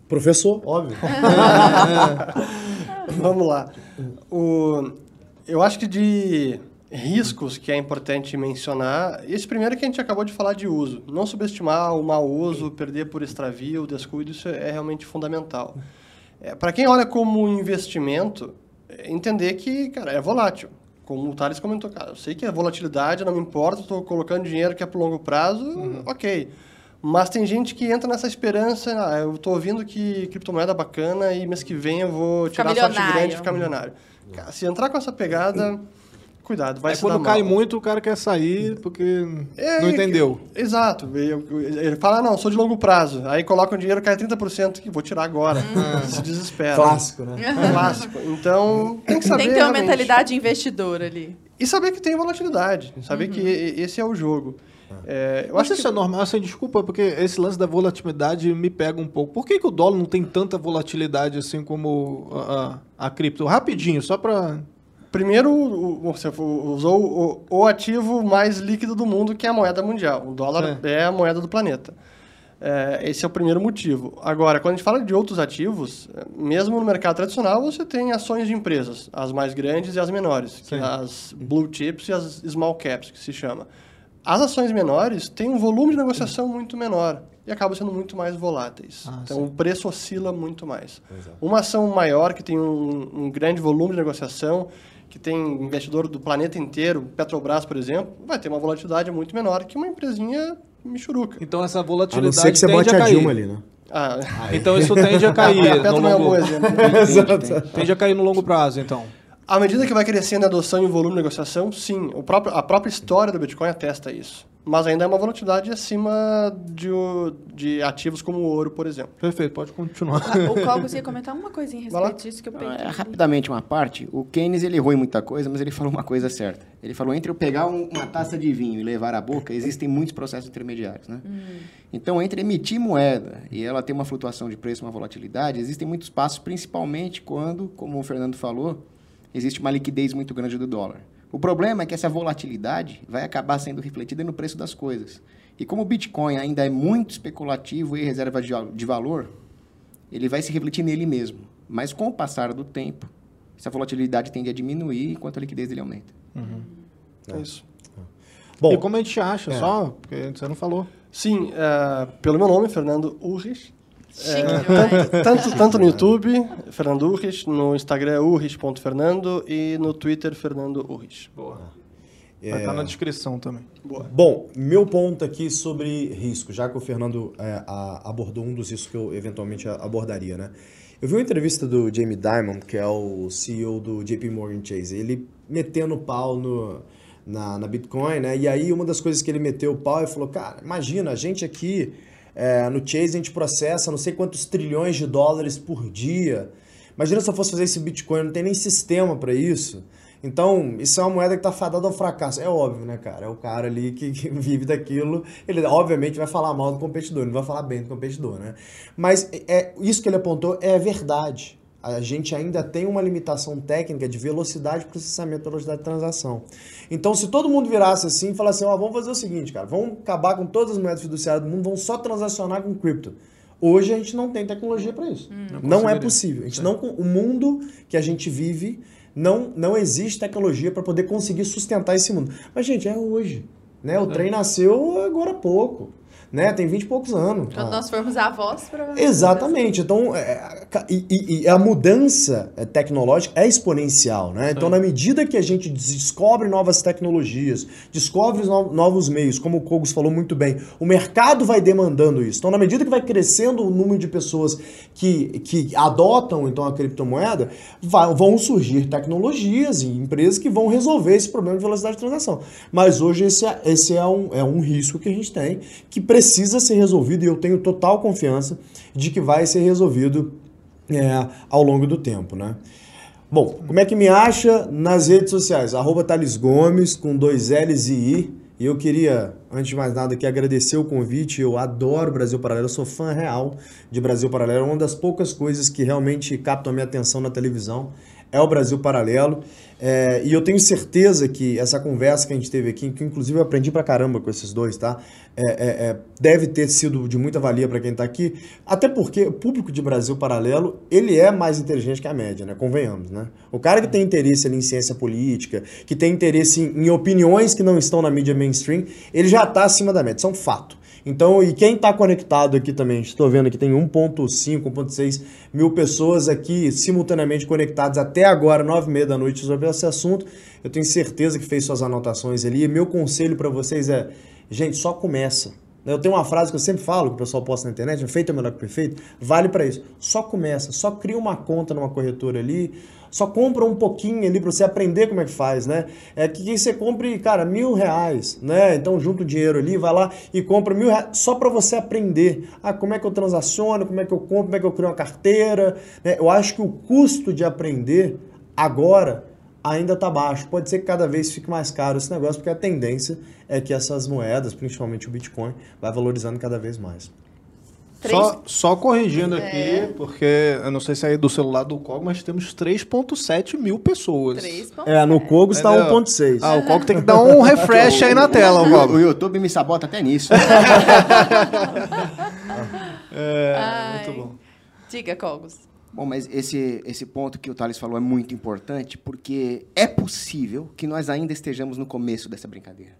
Professor, óbvio. [laughs] Vamos lá. O, eu acho que de riscos que é importante mencionar, esse primeiro que a gente acabou de falar de uso. Não subestimar o mau uso, perder por extravio, descuido, isso é realmente fundamental. É, Para quem olha como investimento, é entender que, cara, é volátil. Como o Thales comentou, cara, eu sei que é volatilidade, não me importa, estou colocando dinheiro que é para longo prazo, ok. Mas tem gente que entra nessa esperança, ah, eu estou ouvindo que criptomoeda é bacana e mês que vem eu vou tirar sorte milionário. grande e ficar milionário. Cara, se entrar com essa pegada, cuidado, vai Aí se quando dar cai mal. muito, o cara quer sair porque É, não entendeu. Exato. Ele fala, ah, não, sou de longo prazo. Aí coloca o dinheiro, cai 30%, que vou tirar agora. [laughs] Se desespera. Clássico, né? Clássico. Então, tem que saber Tem que ter uma realmente. mentalidade investidora ali. E saber que tem volatilidade. Saber que e- esse é o jogo. É, eu Eu acho acho que isso é normal, assim, desculpa, porque esse lance da volatilidade me pega um pouco. Por que, que o dólar não tem tanta volatilidade assim como a, a, a cripto? Rapidinho, só pra. Primeiro, você usou o, ativo mais líquido do mundo, que é a moeda mundial. O dólar é, a moeda do planeta. É, esse é o primeiro motivo. Agora, quando a gente fala de outros ativos, é, mesmo no mercado tradicional, você tem ações de empresas, as mais grandes e as menores, que Sim. as blue chips e as small caps, que se chama. As ações menores têm um volume de negociação muito menor e acabam sendo muito mais voláteis. Ah, então, o preço oscila muito mais. Uma ação maior, que tem um, um grande volume de negociação, que tem investidor do planeta inteiro, Petrobras, por exemplo, vai ter uma volatilidade muito menor que uma empresinha michuruca. Então essa A volatilidade não ser que você tende bote a a cair. Dilma ali, né? Ah, Então isso tende a [laughs] cair a no Petro não é um bom longo... exemplo. Tende a cair no longo prazo, então. À medida que vai crescendo a adoção e o volume de negociação, sim. O próprio, a própria história do Bitcoin atesta isso. Mas ainda é uma volatilidade acima de, de ativos como o ouro, por exemplo. Perfeito, pode continuar. Ah, O Cogos ia comentar uma coisinha a lá. respeito disso que eu É, peguei. rapidamente uma parte, o Keynes ele errou em muita coisa, mas ele falou uma coisa certa. Ele falou entre eu pegar um- uma taça de vinho e levar à boca, existem muitos processos intermediários, né? Então, entre emitir moeda e ela ter uma flutuação de preço, uma volatilidade, existem muitos passos, principalmente quando, como o Fernando falou, existe uma liquidez muito grande do dólar. O problema é que essa volatilidade vai acabar sendo refletida no preço das coisas. E como o Bitcoin ainda é muito especulativo e reserva de, de valor, ele vai se refletir nele mesmo. Mas com o passar do tempo, essa volatilidade tende a diminuir enquanto a liquidez dele aumenta. É isso. Bom, e como a gente acha, só, porque você não falou. Sim, é, pelo meu nome, Fernando Urrich. Chique demais. Tanto, tanto no YouTube, Fernando Urrich, no Instagram, urrich.fernando e no Twitter, Fernando Urrich. Vai estar na descrição também. Bom, meu ponto aqui sobre risco, já que o Fernando é, a- abordou um dos riscos que eu eventualmente abordaria, né? Eu vi uma entrevista do Jamie Dimon, que é o CEO do JP Morgan Chase, ele metendo pau no, na, na Bitcoin, né? E aí uma das coisas que ele meteu o pau e falou, cara, imagina, a gente aqui é, no Chase a gente processa não sei quantos trilhões de dólares por dia. Imagina se eu fosse fazer esse Bitcoin, não tem nem sistema para isso. Então, isso é uma moeda que está fadada ao fracasso. É óbvio, né, cara? É o cara ali que, [laughs] vive daquilo. Ele, obviamente, vai falar mal do competidor, não vai falar bem do competidor, né? Mas é, é- isso que ele apontou é verdade. A gente ainda tem uma limitação técnica de velocidade de processamento, velocidade de transação. Então, se todo mundo virasse assim e falasse, ó, vamos fazer o seguinte, cara, vamos acabar com todas as moedas fiduciárias do mundo, vamos só transacionar com cripto. Hoje a gente não tem tecnologia para isso. não é possível. A gente não, o mundo que a gente vive não, não existe tecnologia para poder conseguir sustentar esse mundo. Mas, gente, é hoje. Né? O trem nasceu agora há pouco. Né? Tem 20 e poucos anos. Quando Ah. nós formos avós, provavelmente. Exatamente. Então, é, ca- e, e- a mudança é, tecnológica é exponencial, né? Então, na medida que a gente descobre novas tecnologias, descobre os no- novos meios, como o Kogos falou muito bem, o mercado vai demandando isso. Então, na medida que vai crescendo o número de pessoas que, que adotam, então, a criptomoeda, vai- vão surgir tecnologias e empresas que vão resolver esse problema de velocidade de transação. Mas hoje esse é, esse é, um, é um risco que a gente tem, que precisa ser resolvido e eu tenho total confiança de que vai ser resolvido é, ao longo do tempo, né? Bom, como é que me acha nas redes sociais? Arroba Thales Gomes, com dois L's e I. E eu queria, antes de mais nada, aqui agradecer o convite. Eu adoro Brasil Paralelo, eu sou fã real de Brasil Paralelo. É uma das poucas coisas que realmente captam a minha atenção na televisão. É o Brasil Paralelo. É, e eu tenho certeza que essa conversa que a gente teve aqui, que inclusive eu aprendi pra caramba com esses dois, tá? É, é, é, deve ter sido de muita valia para quem tá aqui. Até porque o público de Brasil Paralelo, ele é mais inteligente que a média, né? Convenhamos, né? O cara que tem interesse ali em ciência política, que tem interesse em, em opiniões que não estão na mídia mainstream, ele já tá acima da média. Isso é um fato. Então, e quem está conectado aqui também, estou vendo que tem 1.5, 1.6 mil pessoas aqui simultaneamente conectadas até agora, nove e meia da noite, sobre esse assunto. Eu tenho certeza que fez suas anotações ali. Meu conselho para vocês é, gente, só começa. Eu tenho uma frase que eu sempre falo, que o pessoal posta na internet, feito é melhor que perfeito, vale para isso. Só começa, só cria uma conta numa corretora ali, só compra um pouquinho ali para você aprender como é que faz, né? É que, você compre, cara, mil reais, né? Então junta o dinheiro ali, vai lá e compra mil reais só para você aprender. Ah, como é que eu transaciono, como é que eu compro, como é que eu crio uma carteira. Né? Eu acho que o custo de aprender agora ainda está baixo. Pode ser que cada vez fique mais caro esse negócio, porque a tendência é que essas moedas, principalmente o Bitcoin, vai valorizando cada vez mais. Três- Só, só corrigindo É. aqui, porque eu não sei se é do celular do Cog, mas temos 3.7 mil pessoas. Três pontos. É, no Kogos está Entendeu? 1.6. Ah, o Cog tem que dar um refresh aí na tela, o O, Cog. o YouTube me sabota até nisso. [laughs] É, Ai. muito bom. Diga, Cogos. Bom, mas esse, esse ponto que o Thales falou é muito importante, porque é possível que nós ainda estejamos no começo dessa brincadeira.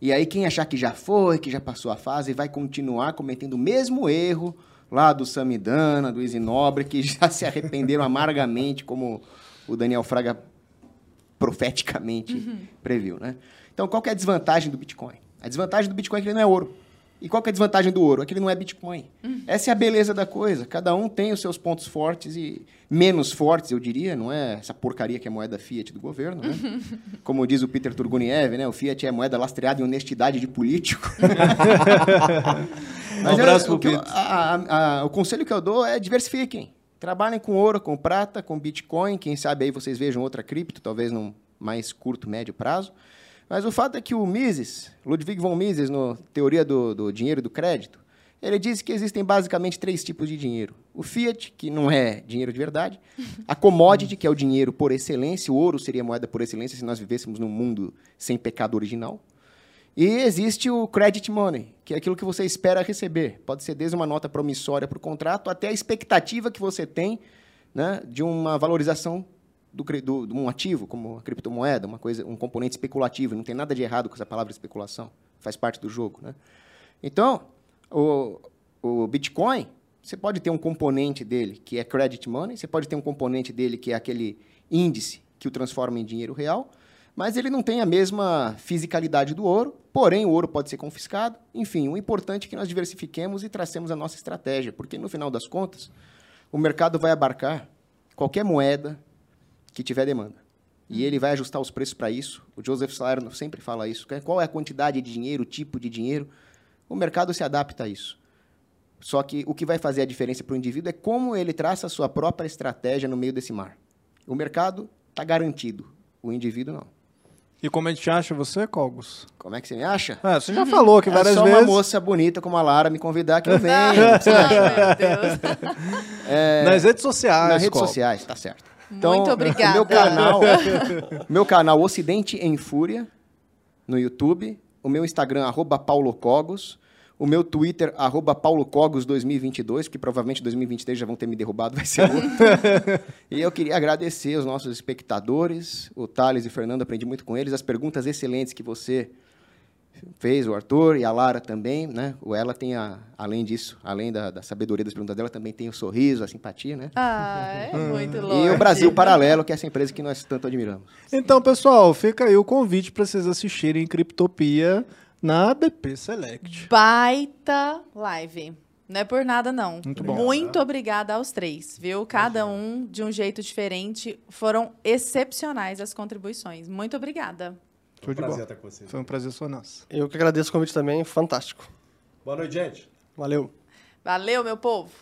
E aí, quem achar que já foi, que já passou a fase, vai continuar cometendo o mesmo erro lá do Samidana, do Easy Nobre, que [laughs] já se arrependeram amargamente, como o Daniel Fraga profeticamente previu, né? Então, qual é a desvantagem do Bitcoin? A desvantagem do Bitcoin é que ele não é ouro. E qual que é a desvantagem do ouro? É que ele não é Bitcoin. Essa é a beleza da coisa. Cada um tem os seus pontos fortes e menos fortes, eu diria. Não é essa porcaria que é moeda Fiat do governo, né? [laughs] Como diz o Peter Turguniev, né? O Fiat é moeda lastreada em honestidade de político. [laughs] Um abraço é, o, pro que eu- Peter. a- a- a- o conselho que eu dou é diversifiquem. Trabalhem com ouro, com prata, com Bitcoin. Quem sabe aí vocês vejam outra cripto, talvez num mais curto, médio prazo. Mas o fato é que o Mises, Ludwig von Mises, no Teoria do, do Dinheiro e do Crédito, ele diz que existem basicamente três tipos de dinheiro. O fiat, que não é dinheiro de verdade. A commodity, que é o dinheiro por excelência. O ouro seria moeda por excelência se nós vivêssemos num mundo sem pecado original. E existe o credit money, que é aquilo que você espera receber. Pode ser desde uma nota promissória para o contrato até a expectativa que você tem né, de uma valorização do, do, de um ativo, como a criptomoeda, uma coisa, um componente especulativo. Não tem nada de errado com essa palavra especulação. Faz parte do jogo. Né? Então, o, o Bitcoin, você pode ter um componente dele que é credit money, você pode ter um componente dele que é aquele índice que o transforma em dinheiro real, mas ele não tem a mesma fisicalidade do ouro, porém o ouro pode ser confiscado. Enfim, o importante é que nós diversifiquemos e tracemos a nossa estratégia, porque no final das contas, o mercado vai abarcar qualquer moeda que tiver demanda. E ele vai ajustar os preços para isso. O Joseph Salerno sempre fala isso. Qual é a quantidade de dinheiro, o tipo de dinheiro? O mercado se adapta a isso. Só que o que vai fazer a diferença para o indivíduo é como ele traça a sua própria estratégia no meio desse mar. O mercado está garantido, o indivíduo não. E como a gente acha você, Cogos? Como é que você me acha? Ah, você já falou aqui várias é só vezes. uma moça bonita como a Lara me convidar que eu venho. [laughs] Que. É, Nas redes sociais, Nas redes Cogos. sociais, tá certo. Muito obrigada. Meu canal, [laughs] meu canal Ocidente em Fúria, no YouTube. O meu Instagram, arroba Paulo Cogos. O meu Twitter, arroba Paulo Cogos 2022, que provavelmente 2023 já vão ter me derrubado, vai ser outro. [laughs] e eu queria agradecer os nossos espectadores, o Thales e o Fernando, aprendi muito com eles, as perguntas excelentes que você fez, o Arthur e a Lara também, né? O ela tem, a, além disso, além da, da sabedoria das perguntas dela, também tem o sorriso, a simpatia, né? Ah, é muito louco. E o Brasil Paralelo, que é essa empresa que nós tanto admiramos. Então, pessoal, fica aí o convite para vocês assistirem Criptopia na BP Select. Baita live. Não é por nada, não. Muito bom. Muito obrigada aos três, viu? Cada um de um jeito diferente. Foram excepcionais as contribuições. Muito obrigada. Show de prazer bola. estar com vocês. Foi um prazer só nosso. Eu que agradeço o convite também, fantástico. Boa noite, gente. Valeu. Valeu, meu povo.